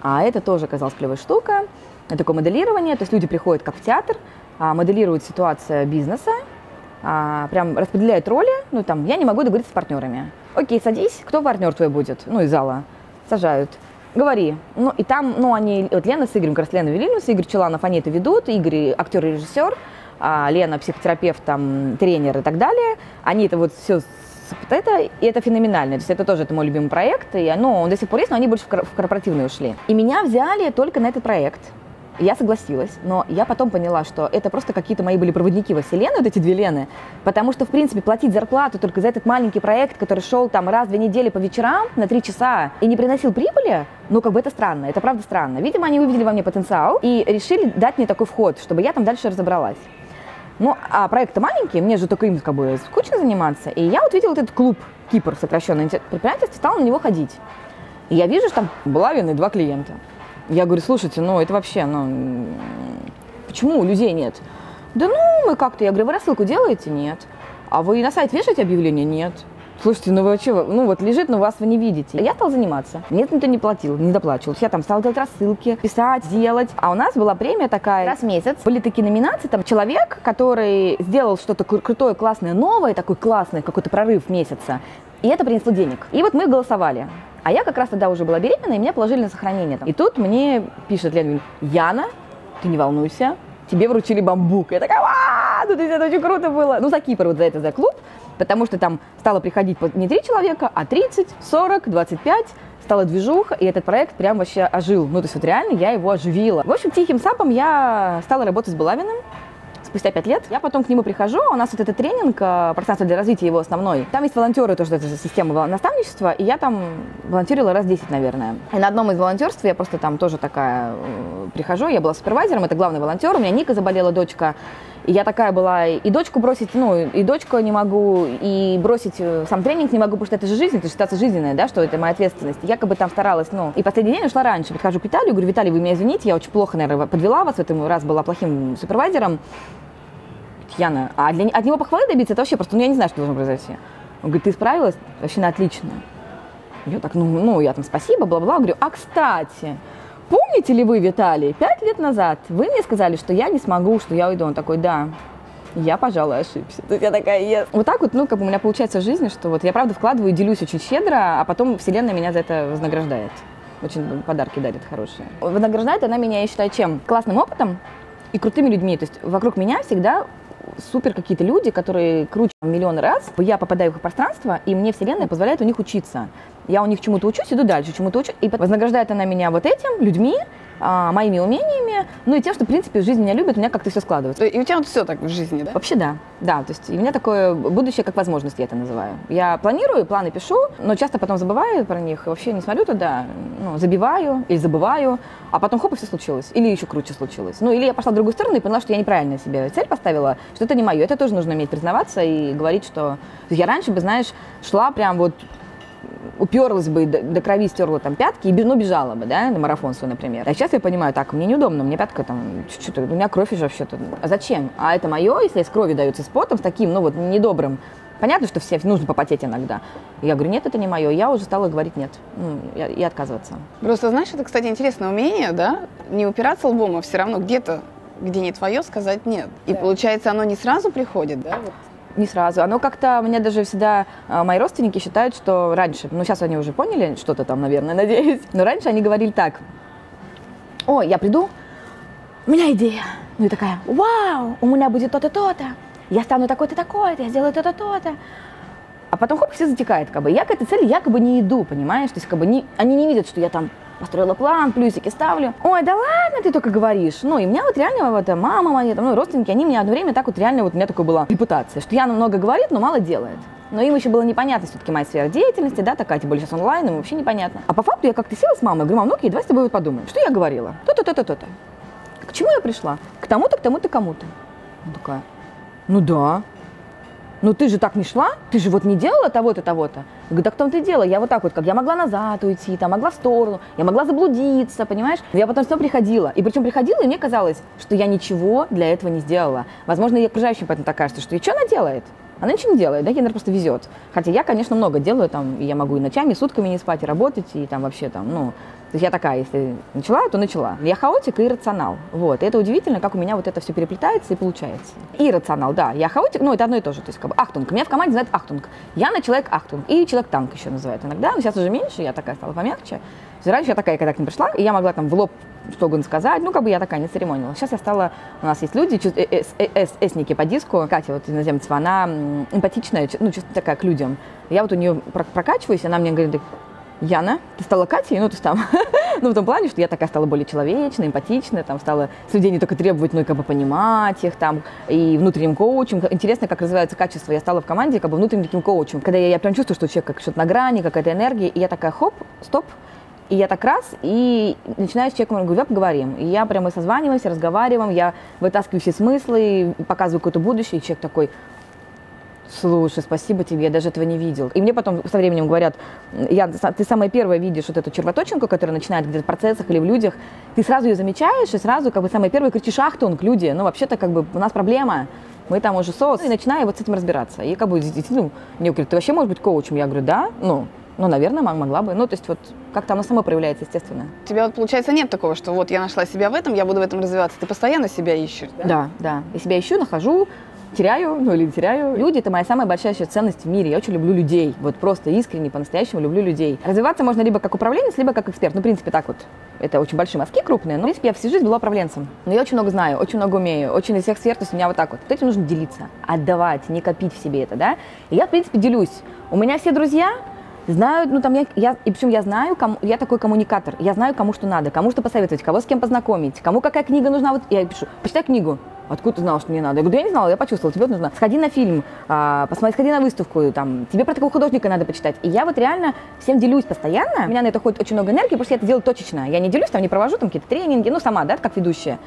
А это тоже оказалась клевая штука. Это такое моделирование, то есть люди приходят как в театр, а, моделируют ситуацию бизнеса, а, прям распределяют роли, ну там, я не могу договориться с партнерами. Окей, садись, кто партнер твой будет? Ну, из зала. Сажают говори. Ну, и там, ну, они, вот Лена с Игорем, как раз Лена Вильямс, Игорь Челанов, они это ведут, Игорь актер и режиссер, а Лена психотерапевт, там, тренер и так далее. Они это вот все это, и это феноменально. То есть это тоже это мой любимый проект, и ну, он до сих пор есть, но они больше в корпоративные ушли. И меня взяли только на этот проект. Я согласилась, но я потом поняла, что это просто какие-то мои были проводники во вселенную, вот эти две Лены, потому что, в принципе, платить зарплату только за этот маленький проект, который шел там раз в две недели по вечерам на три часа и не приносил прибыли, ну, как бы это странно, это правда странно. Видимо, они увидели во мне потенциал и решили дать мне такой вход, чтобы я там дальше разобралась. Ну, а проект маленький, мне же только им как бы скучно заниматься. И я вот видела этот клуб Кипр, сокращенный предпринимательство, стала на него ходить. И я вижу, что там Булавин и два клиента. Я говорю, слушайте, ну это вообще, ну, почему у людей нет? Да ну, мы как-то, я говорю, вы рассылку делаете? Нет. А вы на сайт вешаете объявление? Нет. Слушайте, ну вы что, ну вот лежит, но вас вы не видите. Я стала заниматься. Нет, никто не платил, не доплачивал. Я там стала делать рассылки, писать, делать. А у нас была премия такая раз в месяц. Были такие номинации, там человек, который сделал что-то крутое, классное, новое, такой классный какой-то прорыв месяца. И это принесло денег. И вот мы голосовали. А я как раз тогда уже была беременна, и меня положили на сохранение. И тут мне пишет Лена, Яна, ты не волнуйся, тебе вручили бамбук. Я такая, а, ну, то есть это очень круто было. Ну, за Кипр, вот за это, за клуб, потому что там стало приходить не три человека, а 30, 40, 25, стала движуха, и этот проект прям вообще ожил. Ну, то есть вот реально я его оживила. В общем, тихим сапом я стала работать с Булавиным спустя пять лет. Я потом к нему прихожу, у нас вот этот тренинг, э, пространство для развития его основной. Там есть волонтеры, тоже это система наставничества, и я там волонтерила раз 10, наверное. И на одном из волонтерств я просто там тоже такая э, прихожу, я была супервайзером, это главный волонтер, у меня Ника заболела, дочка, и я такая была, и дочку бросить, ну, и дочку не могу, и бросить э, сам тренинг не могу, потому что это же жизнь, это же ситуация жизненная, да, что это моя ответственность. Я как бы там старалась, ну, и последний день ушла раньше. Подхожу к Виталию, говорю, Виталий, вы меня извините, я очень плохо, наверное, подвела вас в этом раз, была плохим супервайзером. Яна, а для, от него похвалы добиться, это вообще просто, ну, я не знаю, что должно произойти. Он говорит, ты справилась? Вообще на отлично. Я так, ну, ну, я там спасибо, бла-бла. Говорю, а кстати, помните ли вы, Виталий, пять лет назад вы мне сказали, что я не смогу, что я уйду. Он такой, да, я, пожалуй, ошибся. Тут я такая, yes. Вот так вот, ну, как бы у меня получается в жизни, что вот я правда вкладываю делюсь очень щедро, а потом вселенная меня за это вознаграждает. Очень подарки дарит хорошие. Вознаграждает она меня, я считаю, чем? Классным опытом и крутыми людьми. То есть вокруг меня всегда супер какие-то люди, которые круче миллион раз. Я попадаю в их пространство, и мне Вселенная позволяет у них учиться. Я у них чему-то учусь, иду дальше, чему-то учусь. И вознаграждает она меня вот этим, людьми, а, моими умениями, ну и тем, что, в принципе, жизнь меня любит, у меня как-то все складывается. И у тебя вот все так в жизни, да? Вообще да, да, то есть у меня такое будущее как возможность, я это называю. Я планирую, планы пишу, но часто потом забываю про них, вообще не смотрю туда, ну, забиваю или забываю, а потом хоп, и все случилось. Или еще круче случилось. Ну, или я пошла в другую сторону и поняла, что я неправильно себе цель поставила, что это не мое. Это тоже нужно уметь признаваться и говорить, что... Я раньше бы, знаешь, шла прям вот уперлась бы до, до крови, стерла там пятки и ну, бежала бы, да, на марафон свой, например. А сейчас я понимаю, так, мне неудобно, мне пятка там, чуть-чуть, у меня кровь уже вообще-то. А зачем? А это мое, если из крови дается с потом, с таким, ну вот, недобрым. Понятно, что все нужно попотеть иногда. Я говорю, нет, это не мое. Я уже стала говорить нет ну, и отказываться. Просто, знаешь, это, кстати, интересное умение, да, не упираться лбом, а все равно где-то где не твое, сказать нет. И да. получается, оно не сразу приходит, да? Вот не сразу. Оно как-то, мне даже всегда а, мои родственники считают, что раньше, ну сейчас они уже поняли что-то там, наверное, надеюсь, но раньше они говорили так, ой, я приду, у меня идея. Ну и такая, вау, у меня будет то-то, то-то, я стану такой-то, такой-то, я сделаю то-то, то-то. А потом хоп, все затекает, как бы. Я к этой цели якобы не иду, понимаешь? То есть, как бы, не, они не видят, что я там построила план, плюсики ставлю. Ой, да ладно, ты только говоришь. Ну, и меня вот реально вот мама моя, там, ну, родственники, они мне одно время так вот реально, вот у меня такая была репутация, что Яна много говорит, но мало делает. Но им еще было непонятно все-таки моя сфера деятельности, да, такая, тем более сейчас онлайн, им вообще непонятно. А по факту я как-то села с мамой, говорю, мам, ну-ка, давай с тобой подумаем, что я говорила? То-то, то-то, то-то. К чему я пришла? К тому-то, к тому-то, кому-то. Она такая, ну да, ну ты же так не шла, ты же вот не делала того-то, того-то. Я говорю, так в том-то и я вот так вот, как я могла назад уйти, там, могла в сторону, я могла заблудиться, понимаешь? Я потом снова приходила, и причем приходила, и мне казалось, что я ничего для этого не сделала. Возможно, и окружающим поэтому так кажется, что и что она делает? Она ничего не делает, да, ей, наверное, просто везет. Хотя я, конечно, много делаю, там, и я могу и ночами, и сутками не спать, и работать, и там вообще там, ну, То есть я такая, если начала, то начала. Я хаотик и рационал. Вот. И это удивительно, как у меня вот это все переплетается и получается. И рационал, да. Я хаотик, ну это одно и то же. То есть как бы ахтунг. Меня в команде знают ахтунг. Я на человек ахтунг. И человек танк еще называют иногда. Но сейчас уже меньше, я такая стала помягче. Раньше я такая, когда к ним пришла, и я могла там в лоб что угодно сказать, ну, как бы я такая не церемонила. Сейчас я стала, у нас есть люди, э, э, эсники по диску, Катя вот иноземцева, она эмпатичная, ну, чисто такая к людям. Я вот у нее прокачиваюсь, она мне говорит, Яна, ты стала Катей, ну, то есть там, ну, в том плане, что я такая стала более человечная, эмпатичная, там, стала с людей не только требовать, но и как бы понимать их, там, и внутренним коучем. Интересно, как развивается качество. Я стала в команде как бы внутренним таким коучем, когда я, я прям чувствую, что человек как что-то на грани, какая-то энергия, и я такая, хоп, стоп, и я так раз, и начинаю с человеком, говорю, давай поговорим. И я прямо созваниваюсь, разговариваем, я вытаскиваю все смыслы, показываю какое-то будущее, и человек такой, Слушай, спасибо тебе, я даже этого не видел. И мне потом со временем говорят, я, ты самая первая видишь вот эту червоточинку, которая начинает где-то в процессах или в людях, ты сразу ее замечаешь и сразу как бы самая первая кричишь, ах, тонк, люди, ну вообще-то как бы у нас проблема, мы там уже соус, и начинаю вот с этим разбираться. И как бы, ну, мне говорят, ты вообще можешь быть коучем? Я говорю, да, ну, ну, наверное, могла бы. Ну, то есть вот как-то оно само проявляется, естественно. У тебя вот, получается, нет такого, что вот я нашла себя в этом, я буду в этом развиваться. Ты постоянно себя ищешь, да? Да, да. Я себя ищу, нахожу, теряю, ну или теряю. Люди – это моя самая большая еще ценность в мире. Я очень люблю людей. Вот просто искренне, по-настоящему люблю людей. Развиваться можно либо как управленец, либо как эксперт. Ну, в принципе, так вот. Это очень большие мазки крупные, но, в принципе, я всю жизнь была управленцем. Но я очень много знаю, очень много умею, очень из всех сфер, то есть у меня вот так вот. Вот этим нужно делиться, отдавать, не копить в себе это, да. И я, в принципе, делюсь. У меня все друзья, знают, ну там я, я и причем я знаю, кому, я такой коммуникатор, я знаю, кому что надо, кому что посоветовать, кого с кем познакомить, кому какая книга нужна, вот я пишу, почитай книгу, Откуда ты знал, что мне надо? Я говорю, да я не знала, я почувствовала, тебе нужно. Сходи на фильм, а, посмотри, сходи на выставку, там, тебе про такого художника надо почитать. И я вот реально всем делюсь постоянно. У меня на это ходит очень много энергии, что я это делаю точечно. Я не делюсь, там не провожу там какие-то тренинги, ну, сама, да, как ведущая.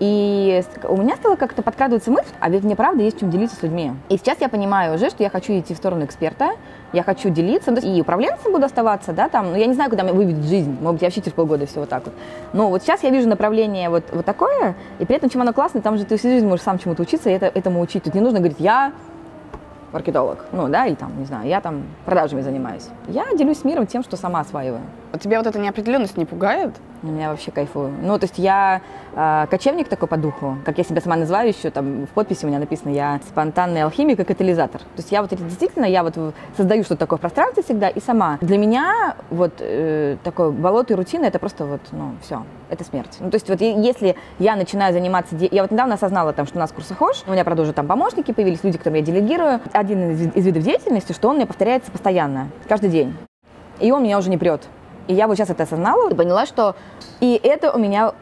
И у меня стало как-то подкрадываться мысль, а ведь мне правда есть чем делиться с людьми. И сейчас я понимаю уже, что я хочу идти в сторону эксперта, я хочу делиться, и управленцем буду оставаться, да, там, ну, я не знаю, куда меня выведет жизнь, может быть, я вообще через полгода все вот так вот. Но вот сейчас я вижу направление вот, вот такое, и при этом, чем оно классное, там же ты всю жизнь можешь сам чему-то учиться и это, этому учить. Тут не нужно говорить, я маркетолог, ну, да, или там, не знаю, я там продажами занимаюсь. Я делюсь миром тем, что сама осваиваю. А тебя вот эта неопределенность не пугает? Я вообще кайфую. Ну, то есть я э, кочевник такой по духу, как я себя сама называю еще, там в подписи у меня написано, я спонтанный алхимик и катализатор. То есть я вот действительно, я вот создаю что-то такое в пространстве всегда и сама. Для меня вот э, такое болото и рутина, это просто вот, ну, все, это смерть. Ну, то есть вот если я начинаю заниматься, я вот недавно осознала там, что у нас курсохож, у меня, правда, уже там помощники появились, люди, которым я делегирую. Один из, из видов деятельности, что он мне повторяется постоянно, каждый день. И он меня уже не прет. И я вот сейчас это осознала и поняла, что и это у меня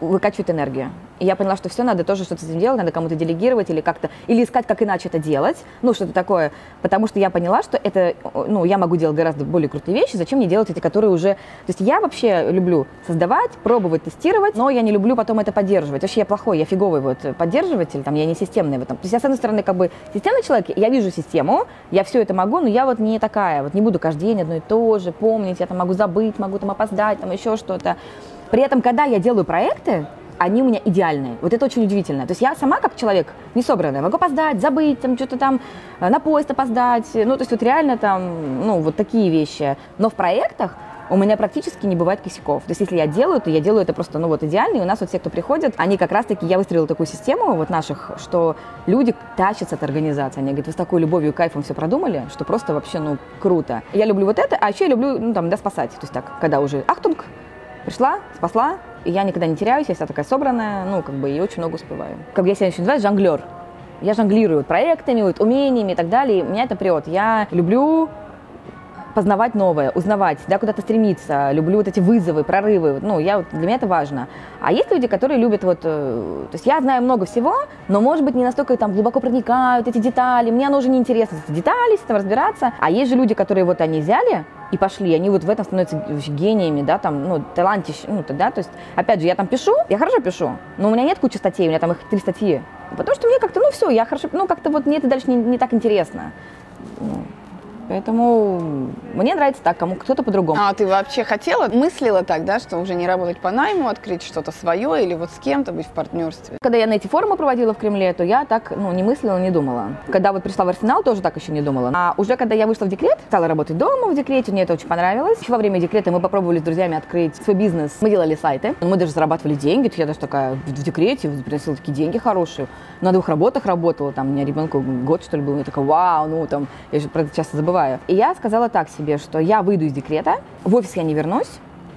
выкачивает энергию. И я поняла, что все, надо тоже что-то с этим делать, надо кому-то делегировать или как-то, или искать, как иначе это делать, ну, что-то такое. Потому что я поняла, что это, ну, я могу делать гораздо более крутые вещи, зачем мне делать эти, которые уже... То есть я вообще люблю создавать, пробовать, тестировать, но я не люблю потом это поддерживать. Вообще я плохой, я фиговый вот поддерживатель, там, я не системный в этом. То есть я, с одной стороны, как бы системный человек, я вижу систему, я все это могу, но я вот не такая, вот не буду каждый день одно и то же помнить, я там могу забыть, могу там опоздать, там еще что-то. При этом, когда я делаю проекты, они у меня идеальные. Вот это очень удивительно. То есть я сама как человек не собранная, могу опоздать, забыть, там что-то там э, на поезд опоздать. Ну, то есть вот реально там, ну, вот такие вещи. Но в проектах у меня практически не бывает косяков. То есть если я делаю, то я делаю это просто, ну вот идеально. И у нас вот все, кто приходят, они как раз-таки, я выстроила такую систему вот наших, что люди тащатся от организации. Они говорят, вы с такой любовью и кайфом все продумали, что просто вообще, ну, круто. Я люблю вот это, а еще я люблю, ну, там, да, спасать. То есть так, когда уже ахтунг, пришла, спасла, я никогда не теряюсь, я вся такая собранная, ну, как бы, и очень много успеваю. Как я себя еще называю, жонглер. Я жонглирую проектами, умениями и так далее. Меня это прет. Я люблю познавать новое, узнавать, да, куда-то стремиться, люблю вот эти вызовы, прорывы, ну, я, вот, для меня это важно. А есть люди, которые любят вот, э, то есть я знаю много всего, но, может быть, не настолько там глубоко проникают эти детали, мне оно уже не интересно, эти детали, с этим разбираться. А есть же люди, которые вот они взяли и пошли, они вот в этом становятся гениями, да, там, ну, талантищ, ну, тогда, то есть, опять же, я там пишу, я хорошо пишу, но у меня нет кучи статей, у меня там их три статьи, потому что мне как-то, ну, все, я хорошо, ну, как-то вот мне это дальше не, не так интересно. Поэтому мне нравится так, кому кто-то по-другому. А ты вообще хотела, мыслила так, да, что уже не работать по найму, открыть что-то свое или вот с кем-то быть в партнерстве? Когда я на эти форумы проводила в Кремле, то я так ну, не мыслила, не думала. Когда вот пришла в Арсенал, тоже так еще не думала. А уже когда я вышла в декрет, стала работать дома в декрете, мне это очень понравилось. Еще во время декрета мы попробовали с друзьями открыть свой бизнес. Мы делали сайты, мы даже зарабатывали деньги. Я даже такая в декрете приносила такие деньги хорошие. На двух работах работала, там у меня ребенку год, что ли, был. Я такая, вау, ну там, я же это часто забываю забываю. И я сказала так себе, что я выйду из декрета, в офис я не вернусь,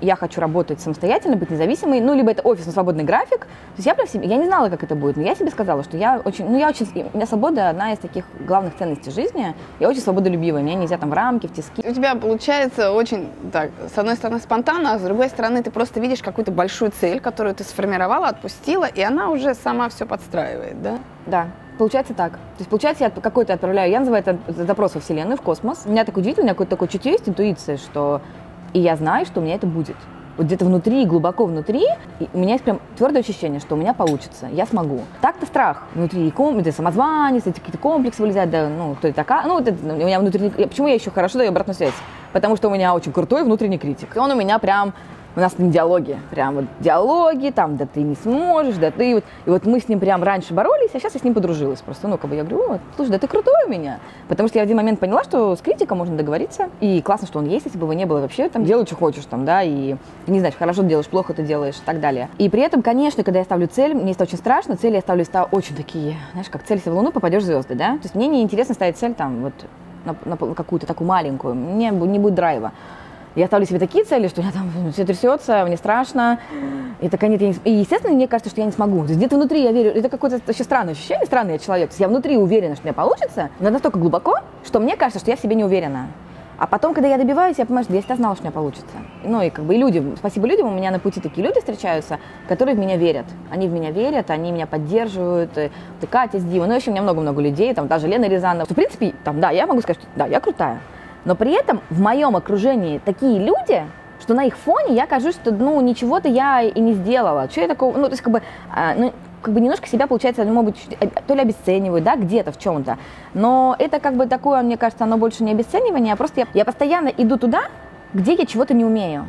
я хочу работать самостоятельно, быть независимой, ну, либо это офис на свободный график. То есть я прям себе, я не знала, как это будет, но я себе сказала, что я очень, ну, я очень, у меня свобода одна из таких главных ценностей жизни. Я очень свободолюбивая, мне нельзя там в рамки, в тиски. У тебя получается очень, так, с одной стороны спонтанно, а с другой стороны ты просто видишь какую-то большую цель, которую ты сформировала, отпустила, и она уже сама все подстраивает, да? Да, Получается так. То есть, получается, я какой-то отправляю, я называю это запрос во Вселенную, в космос. У меня так удивительно, у меня какое-то такое чутье есть, интуиция, что... И я знаю, что у меня это будет. Вот где-то внутри, глубоко внутри, у меня есть прям твердое ощущение, что у меня получится, я смогу. Так-то страх внутри, ком, это самозванец, эти какие-то комплексы вылезают, да, ну, кто я такая, ну, это, у меня внутренний, почему я еще хорошо даю обратную связь? Потому что у меня очень крутой внутренний критик. И он у меня прям у нас ним диалоги, прям вот диалоги, там, да ты не сможешь, да ты вот. И вот мы с ним прям раньше боролись, а сейчас я с ним подружилась просто. Ну, как бы я говорю, слушай, да ты крутой у меня. Потому что я в один момент поняла, что с критиком можно договориться. И классно, что он есть, если бы его не было вообще, там, делай, что хочешь, там, да, и не знаешь, хорошо ты делаешь, плохо ты делаешь и так далее. И при этом, конечно, когда я ставлю цель, мне это очень страшно, цели я ставлю очень такие, знаешь, как цель, в Луну попадешь в звезды, да. То есть мне не интересно ставить цель там вот на, на какую-то такую маленькую, мне не будет драйва. Я ставлю себе такие цели, что я там все трясется, мне страшно. И так нет, я не... И, естественно, мне кажется, что я не смогу. Где-то внутри я верю. Это какое-то вообще странное ощущение, странный я человек. То есть я внутри уверена, что у меня получится, но настолько глубоко, что мне кажется, что я в себе не уверена. А потом, когда я добиваюсь, я понимаю, что я всегда знала, что у меня получится. Ну и как бы и люди, спасибо людям, у меня на пути такие люди встречаются, которые в меня верят. Они в меня верят, они меня поддерживают. Ты Катя с Димой, ну еще у меня много-много людей, там даже Лена Рязанова. В принципе, там, да, я могу сказать, что да, я крутая. Но при этом в моем окружении такие люди, что на их фоне я кажусь, что ну ничего-то я и не сделала. Что я такого, ну то есть как бы, а, ну, как бы немножко себя, получается, может быть, э, то ли обесцениваю, да, где-то в чем-то. Но это как бы такое, мне кажется, оно больше не обесценивание, а просто я, я постоянно иду туда, где я чего-то не умею.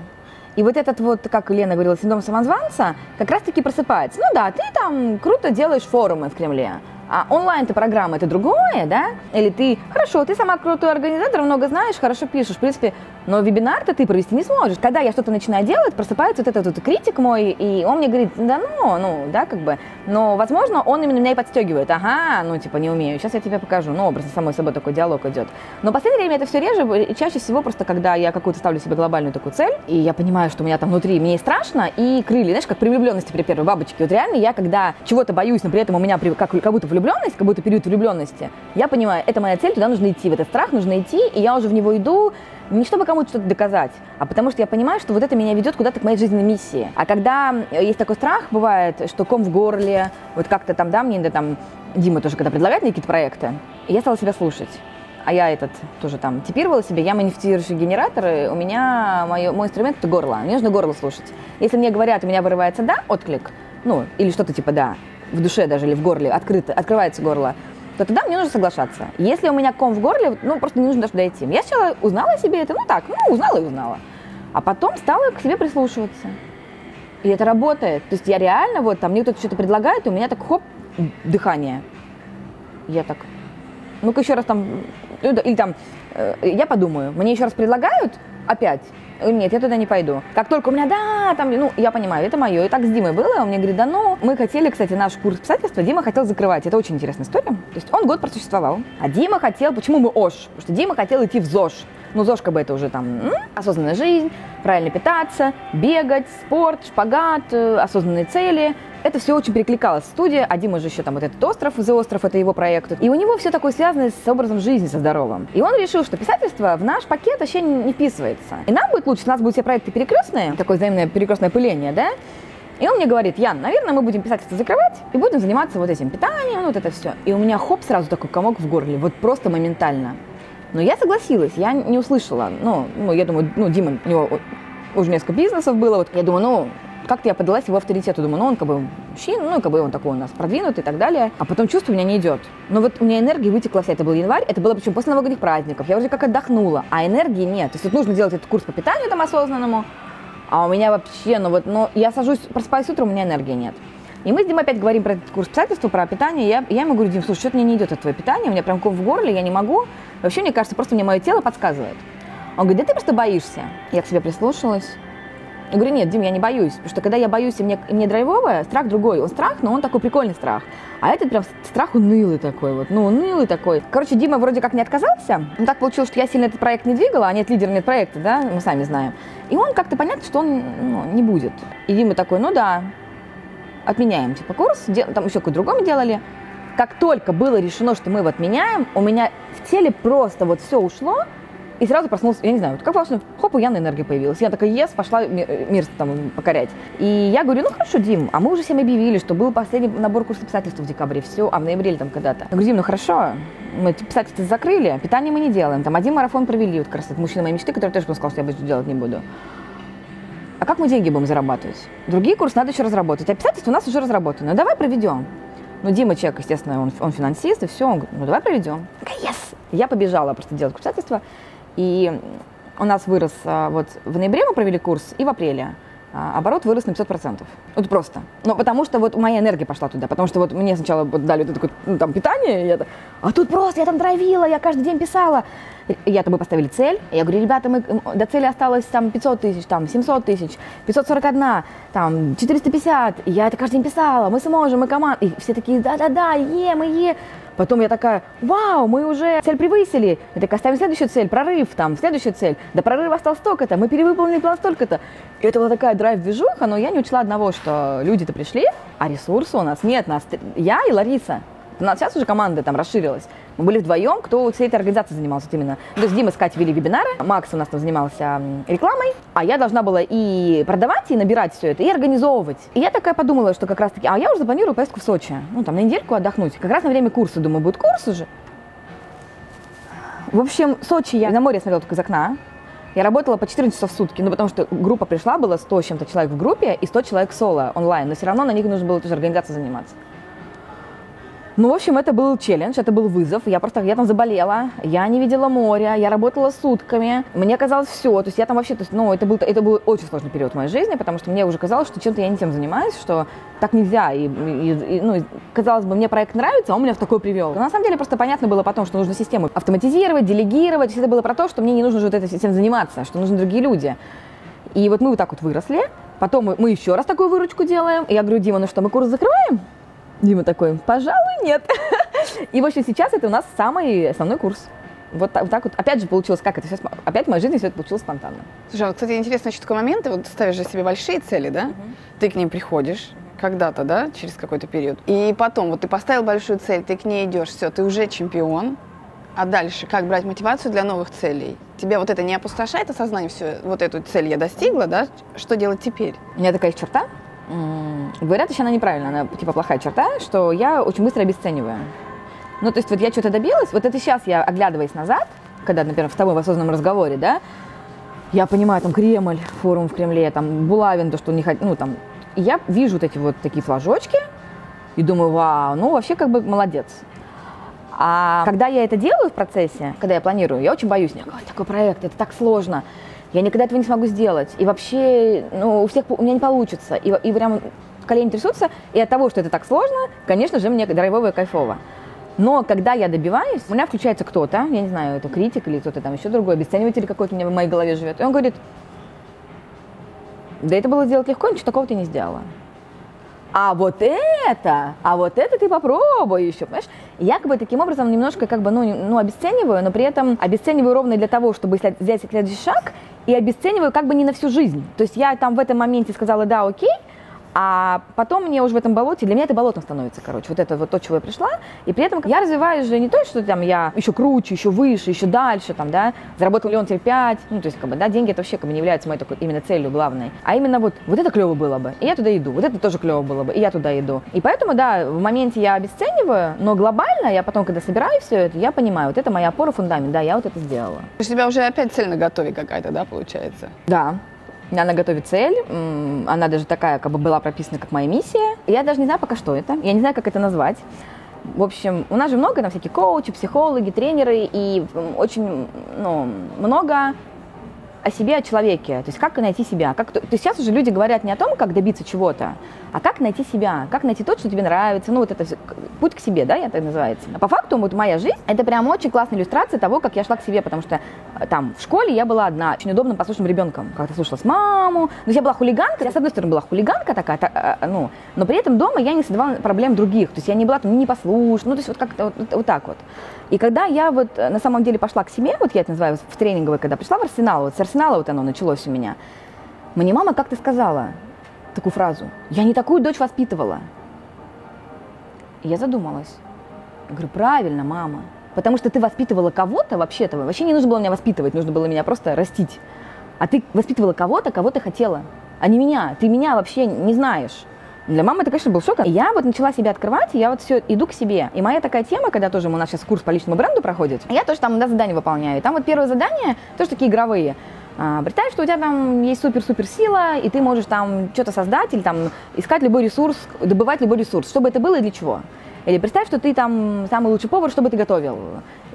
И вот этот вот, как Лена говорила, синдром самозванца, как раз-таки просыпается. Ну да, ты там круто делаешь форумы в Кремле, а онлайн-то программа это другое, да? Или ты, хорошо, ты сама крутой организатор, много знаешь, хорошо пишешь. В принципе, но вебинар-то ты провести не сможешь. Когда я что-то начинаю делать, просыпается вот этот вот критик мой, и он мне говорит, да ну, ну, да, как бы. Но, возможно, он именно меня и подстегивает. Ага, ну, типа, не умею, сейчас я тебе покажу. Ну, образно, самой собой такой диалог идет. Но в последнее время это все реже, и чаще всего просто, когда я какую-то ставлю себе глобальную такую цель, и я понимаю, что у меня там внутри, мне страшно, и крылья, знаешь, как при влюбленности при первой бабочке. Вот реально я, когда чего-то боюсь, но при этом у меня как, как будто влюбленность, как будто период влюбленности, я понимаю, это моя цель, туда нужно идти, в этот страх нужно идти, и я уже в него иду, не чтобы кому-то что-то доказать, а потому что я понимаю, что вот это меня ведет куда-то к моей жизненной миссии. А когда есть такой страх, бывает, что ком в горле, вот как-то там, да, мне да, там Дима тоже, когда предлагает мне какие-то проекты, я стала себя слушать. А я этот тоже там типировала себе, я манифестирующий генератор, и у меня мой, мой инструмент это горло, мне нужно горло слушать. Если мне говорят, у меня вырывается «да», отклик, ну, или что-то типа «да», в душе даже или в горле открыто, открывается горло, то тогда мне нужно соглашаться. Если у меня ком в горле, ну, просто не нужно даже дойти. Я сначала узнала о себе это, ну так, ну, узнала и узнала. А потом стала к себе прислушиваться. И это работает. То есть я реально, вот, там мне кто-то что-то предлагает, и у меня так, хоп, дыхание. Я так, ну-ка еще раз там, или там, э, я подумаю, мне еще раз предлагают опять, нет, я туда не пойду. Как только у меня, да, там, ну, я понимаю, это мое. И так с Димой было, он мне говорит, да ну, мы хотели, кстати, наш курс писательства, Дима хотел закрывать. Это очень интересная история. То есть он год просуществовал. А Дима хотел, почему мы ОШ? Потому что Дима хотел идти в ЗОЖ. Ну, ЗОЖ как бы это уже там м? осознанная жизнь, правильно питаться, бегать, спорт, шпагат, э, осознанные цели это все очень перекликалось. Студия, а Дима же еще там вот этот остров, The остров, это его проект. И у него все такое связано с образом жизни, со здоровым. И он решил, что писательство в наш пакет вообще не вписывается. И нам будет лучше, у нас будут все проекты перекрестные, такое взаимное перекрестное пыление, да? И он мне говорит, Ян, наверное, мы будем писательство закрывать и будем заниматься вот этим питанием, вот это все. И у меня хоп, сразу такой комок в горле, вот просто моментально. Но я согласилась, я не услышала. Ну, ну я думаю, ну, Дима, у него уже несколько бизнесов было. Вот я думаю, ну, как-то я подалась его авторитету, думаю, ну он как бы мужчина, ну как бы он такой у нас продвинутый и так далее. А потом чувствую, у меня не идет. Но вот у меня энергия вытекла вся, это был январь, это было причем после новогодних праздников, я уже как отдохнула, а энергии нет. То есть вот нужно делать этот курс по питанию там осознанному, а у меня вообще, ну вот, ну я сажусь, просыпаюсь утром, у меня энергии нет. И мы с Димой опять говорим про этот курс писательства, про питание. Я, я ему говорю, Дим, слушай, что-то мне не идет это твое питание, у меня прям ком в горле, я не могу. Вообще, мне кажется, просто мне мое тело подсказывает. Он говорит, да ты просто боишься. Я к себе прислушалась. Я говорю, нет, Дим, я не боюсь. Потому что когда я боюсь, и мне, и мне драйвовое, страх другой. Он страх, но он такой прикольный страх. А этот прям страх унылый такой вот. Ну, унылый такой. Короче, Дима вроде как не отказался. Но так получилось, что я сильно этот проект не двигала, а нет лидера, нет проекта, да, мы сами знаем. И он как-то понятно, что он ну, не будет. И Дима такой, ну да, отменяем типа курс, дел, там еще какой-то другой мы делали. Как только было решено, что мы его отменяем, у меня в теле просто вот все ушло, и сразу проснулся, я не знаю, вот как вообще, хоп, у Яны энергия появилась. Я такая, ес, пошла мир там покорять. И я говорю, ну хорошо, Дим, а мы уже всем объявили, что был последний набор курса писательства в декабре, все, а в ноябре или там когда-то. Я говорю, Дим, ну хорошо, мы писательство закрыли, питание мы не делаем, там один марафон провели, вот как раз это мужчина моей мечты, который тоже сказал, что я больше делать не буду. А как мы деньги будем зарабатывать? Другие курсы надо еще разработать. А писательство у нас уже разработано. Давай проведем. Ну, Дима человек, естественно, он, он финансист, и все. Он говорит, ну, давай проведем. Я побежала просто делать писательство. И у нас вырос, а, вот в ноябре мы провели курс, и в апреле. А, оборот вырос на 500%. Вот просто. Но потому что вот моя энергия пошла туда, потому что вот мне сначала вот дали вот такое, ну, там, питание, я, а тут просто я там драйвила, я каждый день писала. Я-то мы поставили цель, я говорю, ребята, мы, до цели осталось там 500 тысяч, там 700 тысяч, 541, там 450, и я это каждый день писала, мы сможем, мы команда. И все такие, да-да-да, е, мы е. Потом я такая, вау, мы уже цель превысили. Я такая, ставим следующую цель, прорыв, там, следующая цель. До прорыва осталось столько-то, мы перевыполнили план столько-то. И это была такая драйв-движуха, но я не учла одного, что люди-то пришли, а ресурса у нас нет. Нас, я и Лариса. У нас сейчас уже команда там расширилась. Мы были вдвоем, кто всей этой организацией занимался вот именно. То есть Дима с Катей вели вебинары, Макс у нас там занимался рекламой, а я должна была и продавать, и набирать все это, и организовывать. И я такая подумала, что как раз таки, а я уже запланирую поездку в Сочи, ну там на недельку отдохнуть. Как раз на время курса, думаю, будет курс уже. В общем, Сочи я на море смотрела только из окна. Я работала по 14 часов в сутки, ну, потому что группа пришла, было 100 с чем-то человек в группе и 100 человек соло онлайн, но все равно на них нужно было тоже организацией заниматься. Ну, в общем, это был челлендж, это был вызов. Я просто, я там заболела, я не видела моря, я работала сутками. Мне казалось все, то есть я там вообще, то есть, ну, это был, это был очень сложный период в моей жизни, потому что мне уже казалось, что чем-то я не тем занимаюсь, что так нельзя. И, и, и, ну, казалось бы, мне проект нравится, а он меня в такой привел. Но на самом деле просто понятно было потом, что нужно систему автоматизировать, делегировать. Есть это было про то, что мне не нужно уже вот этим заниматься, что нужны другие люди. И вот мы вот так вот выросли. Потом мы еще раз такую выручку делаем. И я говорю, Дима, ну что, мы курс закрываем? Дима такой, пожалуй, нет. И, в общем, сейчас это у нас самый основной курс. Вот так, вот так вот. Опять же получилось, как это сейчас, опять в моей жизни все это получилось спонтанно. Слушай, а вот, кстати, интересно еще такой момент, ты вот ставишь же себе большие цели, да? Угу. Ты к ним приходишь, когда-то, да, через какой-то период. И потом, вот ты поставил большую цель, ты к ней идешь, все, ты уже чемпион. А дальше, как брать мотивацию для новых целей? Тебя вот это не опустошает осознание, все, вот эту цель я достигла, да? Что делать теперь? У меня такая черта, Говорят, еще она неправильная, она типа плохая черта, что я очень быстро обесцениваю. Ну, то есть вот я что-то добилась, вот это сейчас я, оглядываясь назад, когда, например, в тобой в осознанном разговоре, да, я понимаю, там, Кремль, форум в Кремле, там, Булавин, то, что не хотят, ну, там, я вижу вот эти вот такие флажочки и думаю, вау, ну, вообще, как бы, молодец. А когда я это делаю в процессе, когда я планирую, я очень боюсь, ой, такой проект, это так сложно я никогда этого не смогу сделать. И вообще, ну, у всех у меня не получится. И, и прям колени трясутся. И от того, что это так сложно, конечно же, мне драйвово и кайфово. Но когда я добиваюсь, у меня включается кто-то, я не знаю, это критик или кто-то там еще другой, обесцениватель какой-то у меня в моей голове живет. И он говорит, да это было сделать легко, ничего такого ты не сделала а вот это, а вот это ты попробуй еще, понимаешь? Я как бы таким образом немножко как бы, ну, ну, обесцениваю, но при этом обесцениваю ровно для того, чтобы взять следующий шаг, и обесцениваю как бы не на всю жизнь. То есть я там в этом моменте сказала, да, окей, а потом мне уже в этом болоте, для меня это болотом становится, короче, вот это вот то, чего я пришла, и при этом я развиваюсь же не то, что там я еще круче, еще выше, еще дальше, там, да, заработал миллион теперь пять, ну, то есть, как бы, да, деньги это вообще как бы не являются моей такой именно целью главной, а именно вот, вот это клево было бы, и я туда иду, вот это тоже клево было бы, и я туда иду. И поэтому, да, в моменте я обесцениваю, но глобально я потом, когда собираю все это, я понимаю, вот это моя опора, фундамент, да, я вот это сделала. То есть у тебя уже опять цель на готове какая-то, да, получается? Да, Она готовит цель, она даже такая, как бы была прописана, как моя миссия. Я даже не знаю пока, что это, я не знаю, как это назвать. В общем, у нас же много там всякие коучи, психологи, тренеры, и очень ну, много о себе, о человеке. То есть как найти себя. Как, то есть сейчас уже люди говорят не о том, как добиться чего-то, а как найти себя, как найти то, что тебе нравится. Ну вот это всё, к- путь к себе, да, это называется. А по факту вот моя жизнь, это прям очень классная иллюстрация того, как я шла к себе, потому что э, там в школе я была одна, очень удобным послушным ребенком. Как-то слушалась маму. Но я была хулиганка, я с одной стороны была хулиганка такая, та- э, ну, но при этом дома я не создавала проблем других. То есть я не была там непослушна, ну то есть вот как-то вот, вот так вот. И когда я вот э, на самом деле пошла к себе, вот я это называю в тренинговой, когда пришла в Арсенал, вот с Арсенала вот оно началось у меня, мне мама как-то сказала такую фразу, я не такую дочь воспитывала. И я задумалась. Я говорю, правильно, мама. Потому что ты воспитывала кого-то вообще-то. Вообще не нужно было меня воспитывать, нужно было меня просто растить. А ты воспитывала кого-то, кого ты хотела, а не меня. Ты меня вообще не знаешь. Для мамы это, конечно, был шок. Я вот начала себя открывать, и я вот все иду к себе. И моя такая тема, когда тоже у нас сейчас курс по личному бренду проходит, я тоже там да, задания выполняю. И там вот первое задание, тоже такие игровые. А, Представь, что у тебя там есть супер-супер сила, и ты можешь там что-то создать или там искать любой ресурс, добывать любой ресурс, чтобы это было и для чего. Или представь, что ты там самый лучший повар, что бы ты готовил.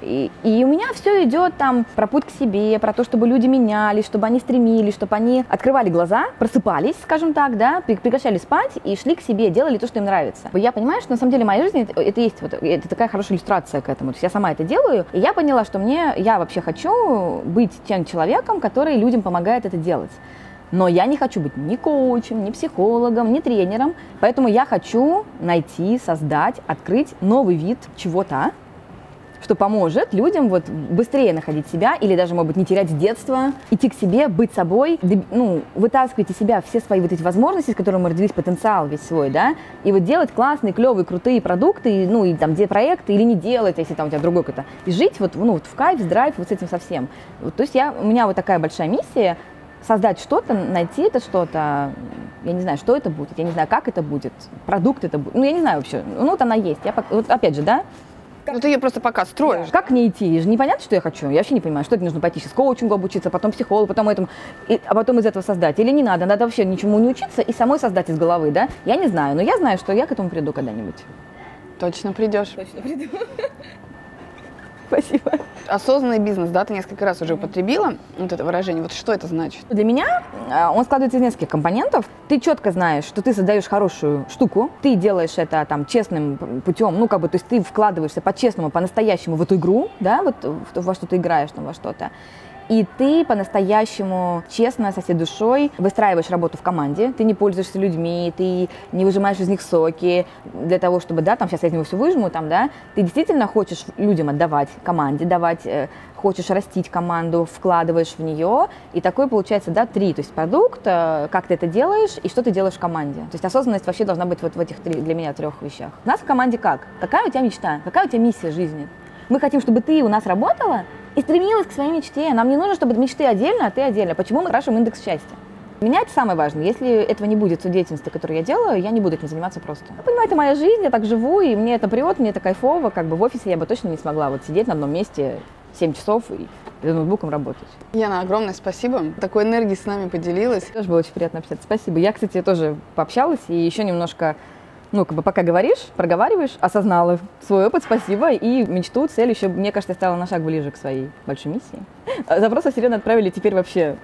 И, и у меня все идет там про путь к себе, про то, чтобы люди менялись, чтобы они стремились, чтобы они открывали глаза, просыпались, скажем так, да, пре- прекращали спать и шли к себе, делали то, что им нравится. Я понимаю, что на самом деле моя жизнь это, это есть вот это такая хорошая иллюстрация к этому. То есть я сама это делаю, и я поняла, что мне я вообще хочу быть тем человеком, который людям помогает это делать. Но я не хочу быть ни коучем, ни психологом, ни тренером. Поэтому я хочу найти, создать, открыть новый вид чего-то, что поможет людям вот быстрее находить себя или даже, может быть, не терять детство, идти к себе, быть собой, ну, вытаскивать из себя все свои вот эти возможности, с которыми мы родились, потенциал весь свой, да, и вот делать классные, клевые, крутые продукты, ну, и там, где проекты, или не делать, если там у тебя другой какой-то, и жить вот, ну, вот в кайф, в драйв, вот с этим совсем. Вот, то есть я, у меня вот такая большая миссия, создать что-то, найти это что-то, я не знаю, что это будет, я не знаю, как это будет, продукт это будет, ну, я не знаю вообще, ну, вот она есть, я, вот опять же, да, Ну ты ее просто пока строишь. как к ней идти? Же непонятно, что я хочу. Я вообще не понимаю, что это нужно пойти сейчас коучингу обучиться, потом психологу, потом этому, и- а потом из этого создать. Или не надо, надо вообще ничему не учиться и самой создать из головы, да? Я не знаю, но я знаю, что я к этому приду когда-нибудь. Точно придешь. Точно приду. Спасибо. Осознанный бизнес, да, ты несколько раз уже употребила вот это выражение. Вот что это значит? Для меня э, он складывается из нескольких компонентов. Ты четко знаешь, что ты создаешь хорошую штуку, ты делаешь это там честным путем, ну как бы, то есть ты вкладываешься по-честному, по-настоящему в эту игру, да, вот во что ты играешь, там, во что-то. И ты по-настоящему честно, со всей душой выстраиваешь работу в команде. Ты не пользуешься людьми, ты не выжимаешь из них соки для того, чтобы, да, там сейчас я из него все выжму, там, да. Ты действительно хочешь людям отдавать, команде давать, э, хочешь растить команду, вкладываешь в нее. И такой получается, да, три. То есть продукт, э, как ты это делаешь и что ты делаешь в команде. То есть осознанность вообще должна быть вот в этих три, для меня трех вещах. У нас в команде как? Какая у тебя мечта? Какая у тебя миссия жизни? Мы хотим, чтобы ты у нас работала и стремилась к своей мечте. Нам не нужно, чтобы мечты отдельно, а ты отдельно. Почему мы крашим индекс счастья? Меня это самое важное. Если этого не будет, той деятельности, которую я делаю, я не буду этим заниматься просто. Я понимаю, это моя жизнь, я так живу, и мне это прет, мне это кайфово. Как бы в офисе я бы точно не смогла вот сидеть на одном месте 7 часов и за ноутбуком работать. Яна, огромное спасибо. Такой энергией с нами поделилась. Тоже было очень приятно общаться. Спасибо. Я, кстати, тоже пообщалась и еще немножко, ну, как бы пока говоришь, проговариваешь, осознала свой опыт, спасибо, и мечту, цель еще, мне кажется, стала на шаг ближе к своей большой миссии. Запрос о Вселенной отправили теперь вообще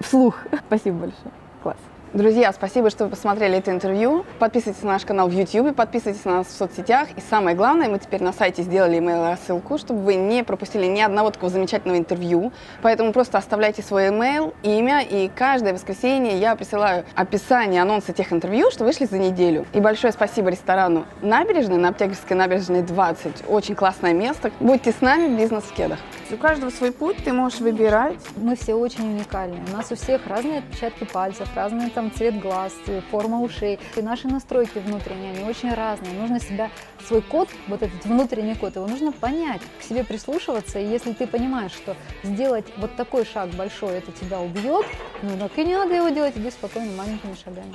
вслух. Спасибо большое. Класс. Друзья, спасибо, что вы посмотрели это интервью. Подписывайтесь на наш канал в YouTube, подписывайтесь на нас в соцсетях. И самое главное, мы теперь на сайте сделали email рассылку, чтобы вы не пропустили ни одного такого замечательного интервью. Поэтому просто оставляйте свой email, имя, и каждое воскресенье я присылаю описание, анонсы тех интервью, что вышли за неделю. И большое спасибо ресторану «Набережная» на Аптекарской набережной 20. Очень классное место. Будьте с нами, бизнес в кедах. У каждого свой путь, ты можешь выбирать. Мы все очень уникальны. У нас у всех разные отпечатки пальцев, разный там цвет глаз, форма ушей. И наши настройки внутренние, они очень разные. Нужно себя, свой код, вот этот внутренний код, его нужно понять, к себе прислушиваться. И если ты понимаешь, что сделать вот такой шаг большой, это тебя убьет, ну так и не надо его делать, иди спокойно маленькими шагами.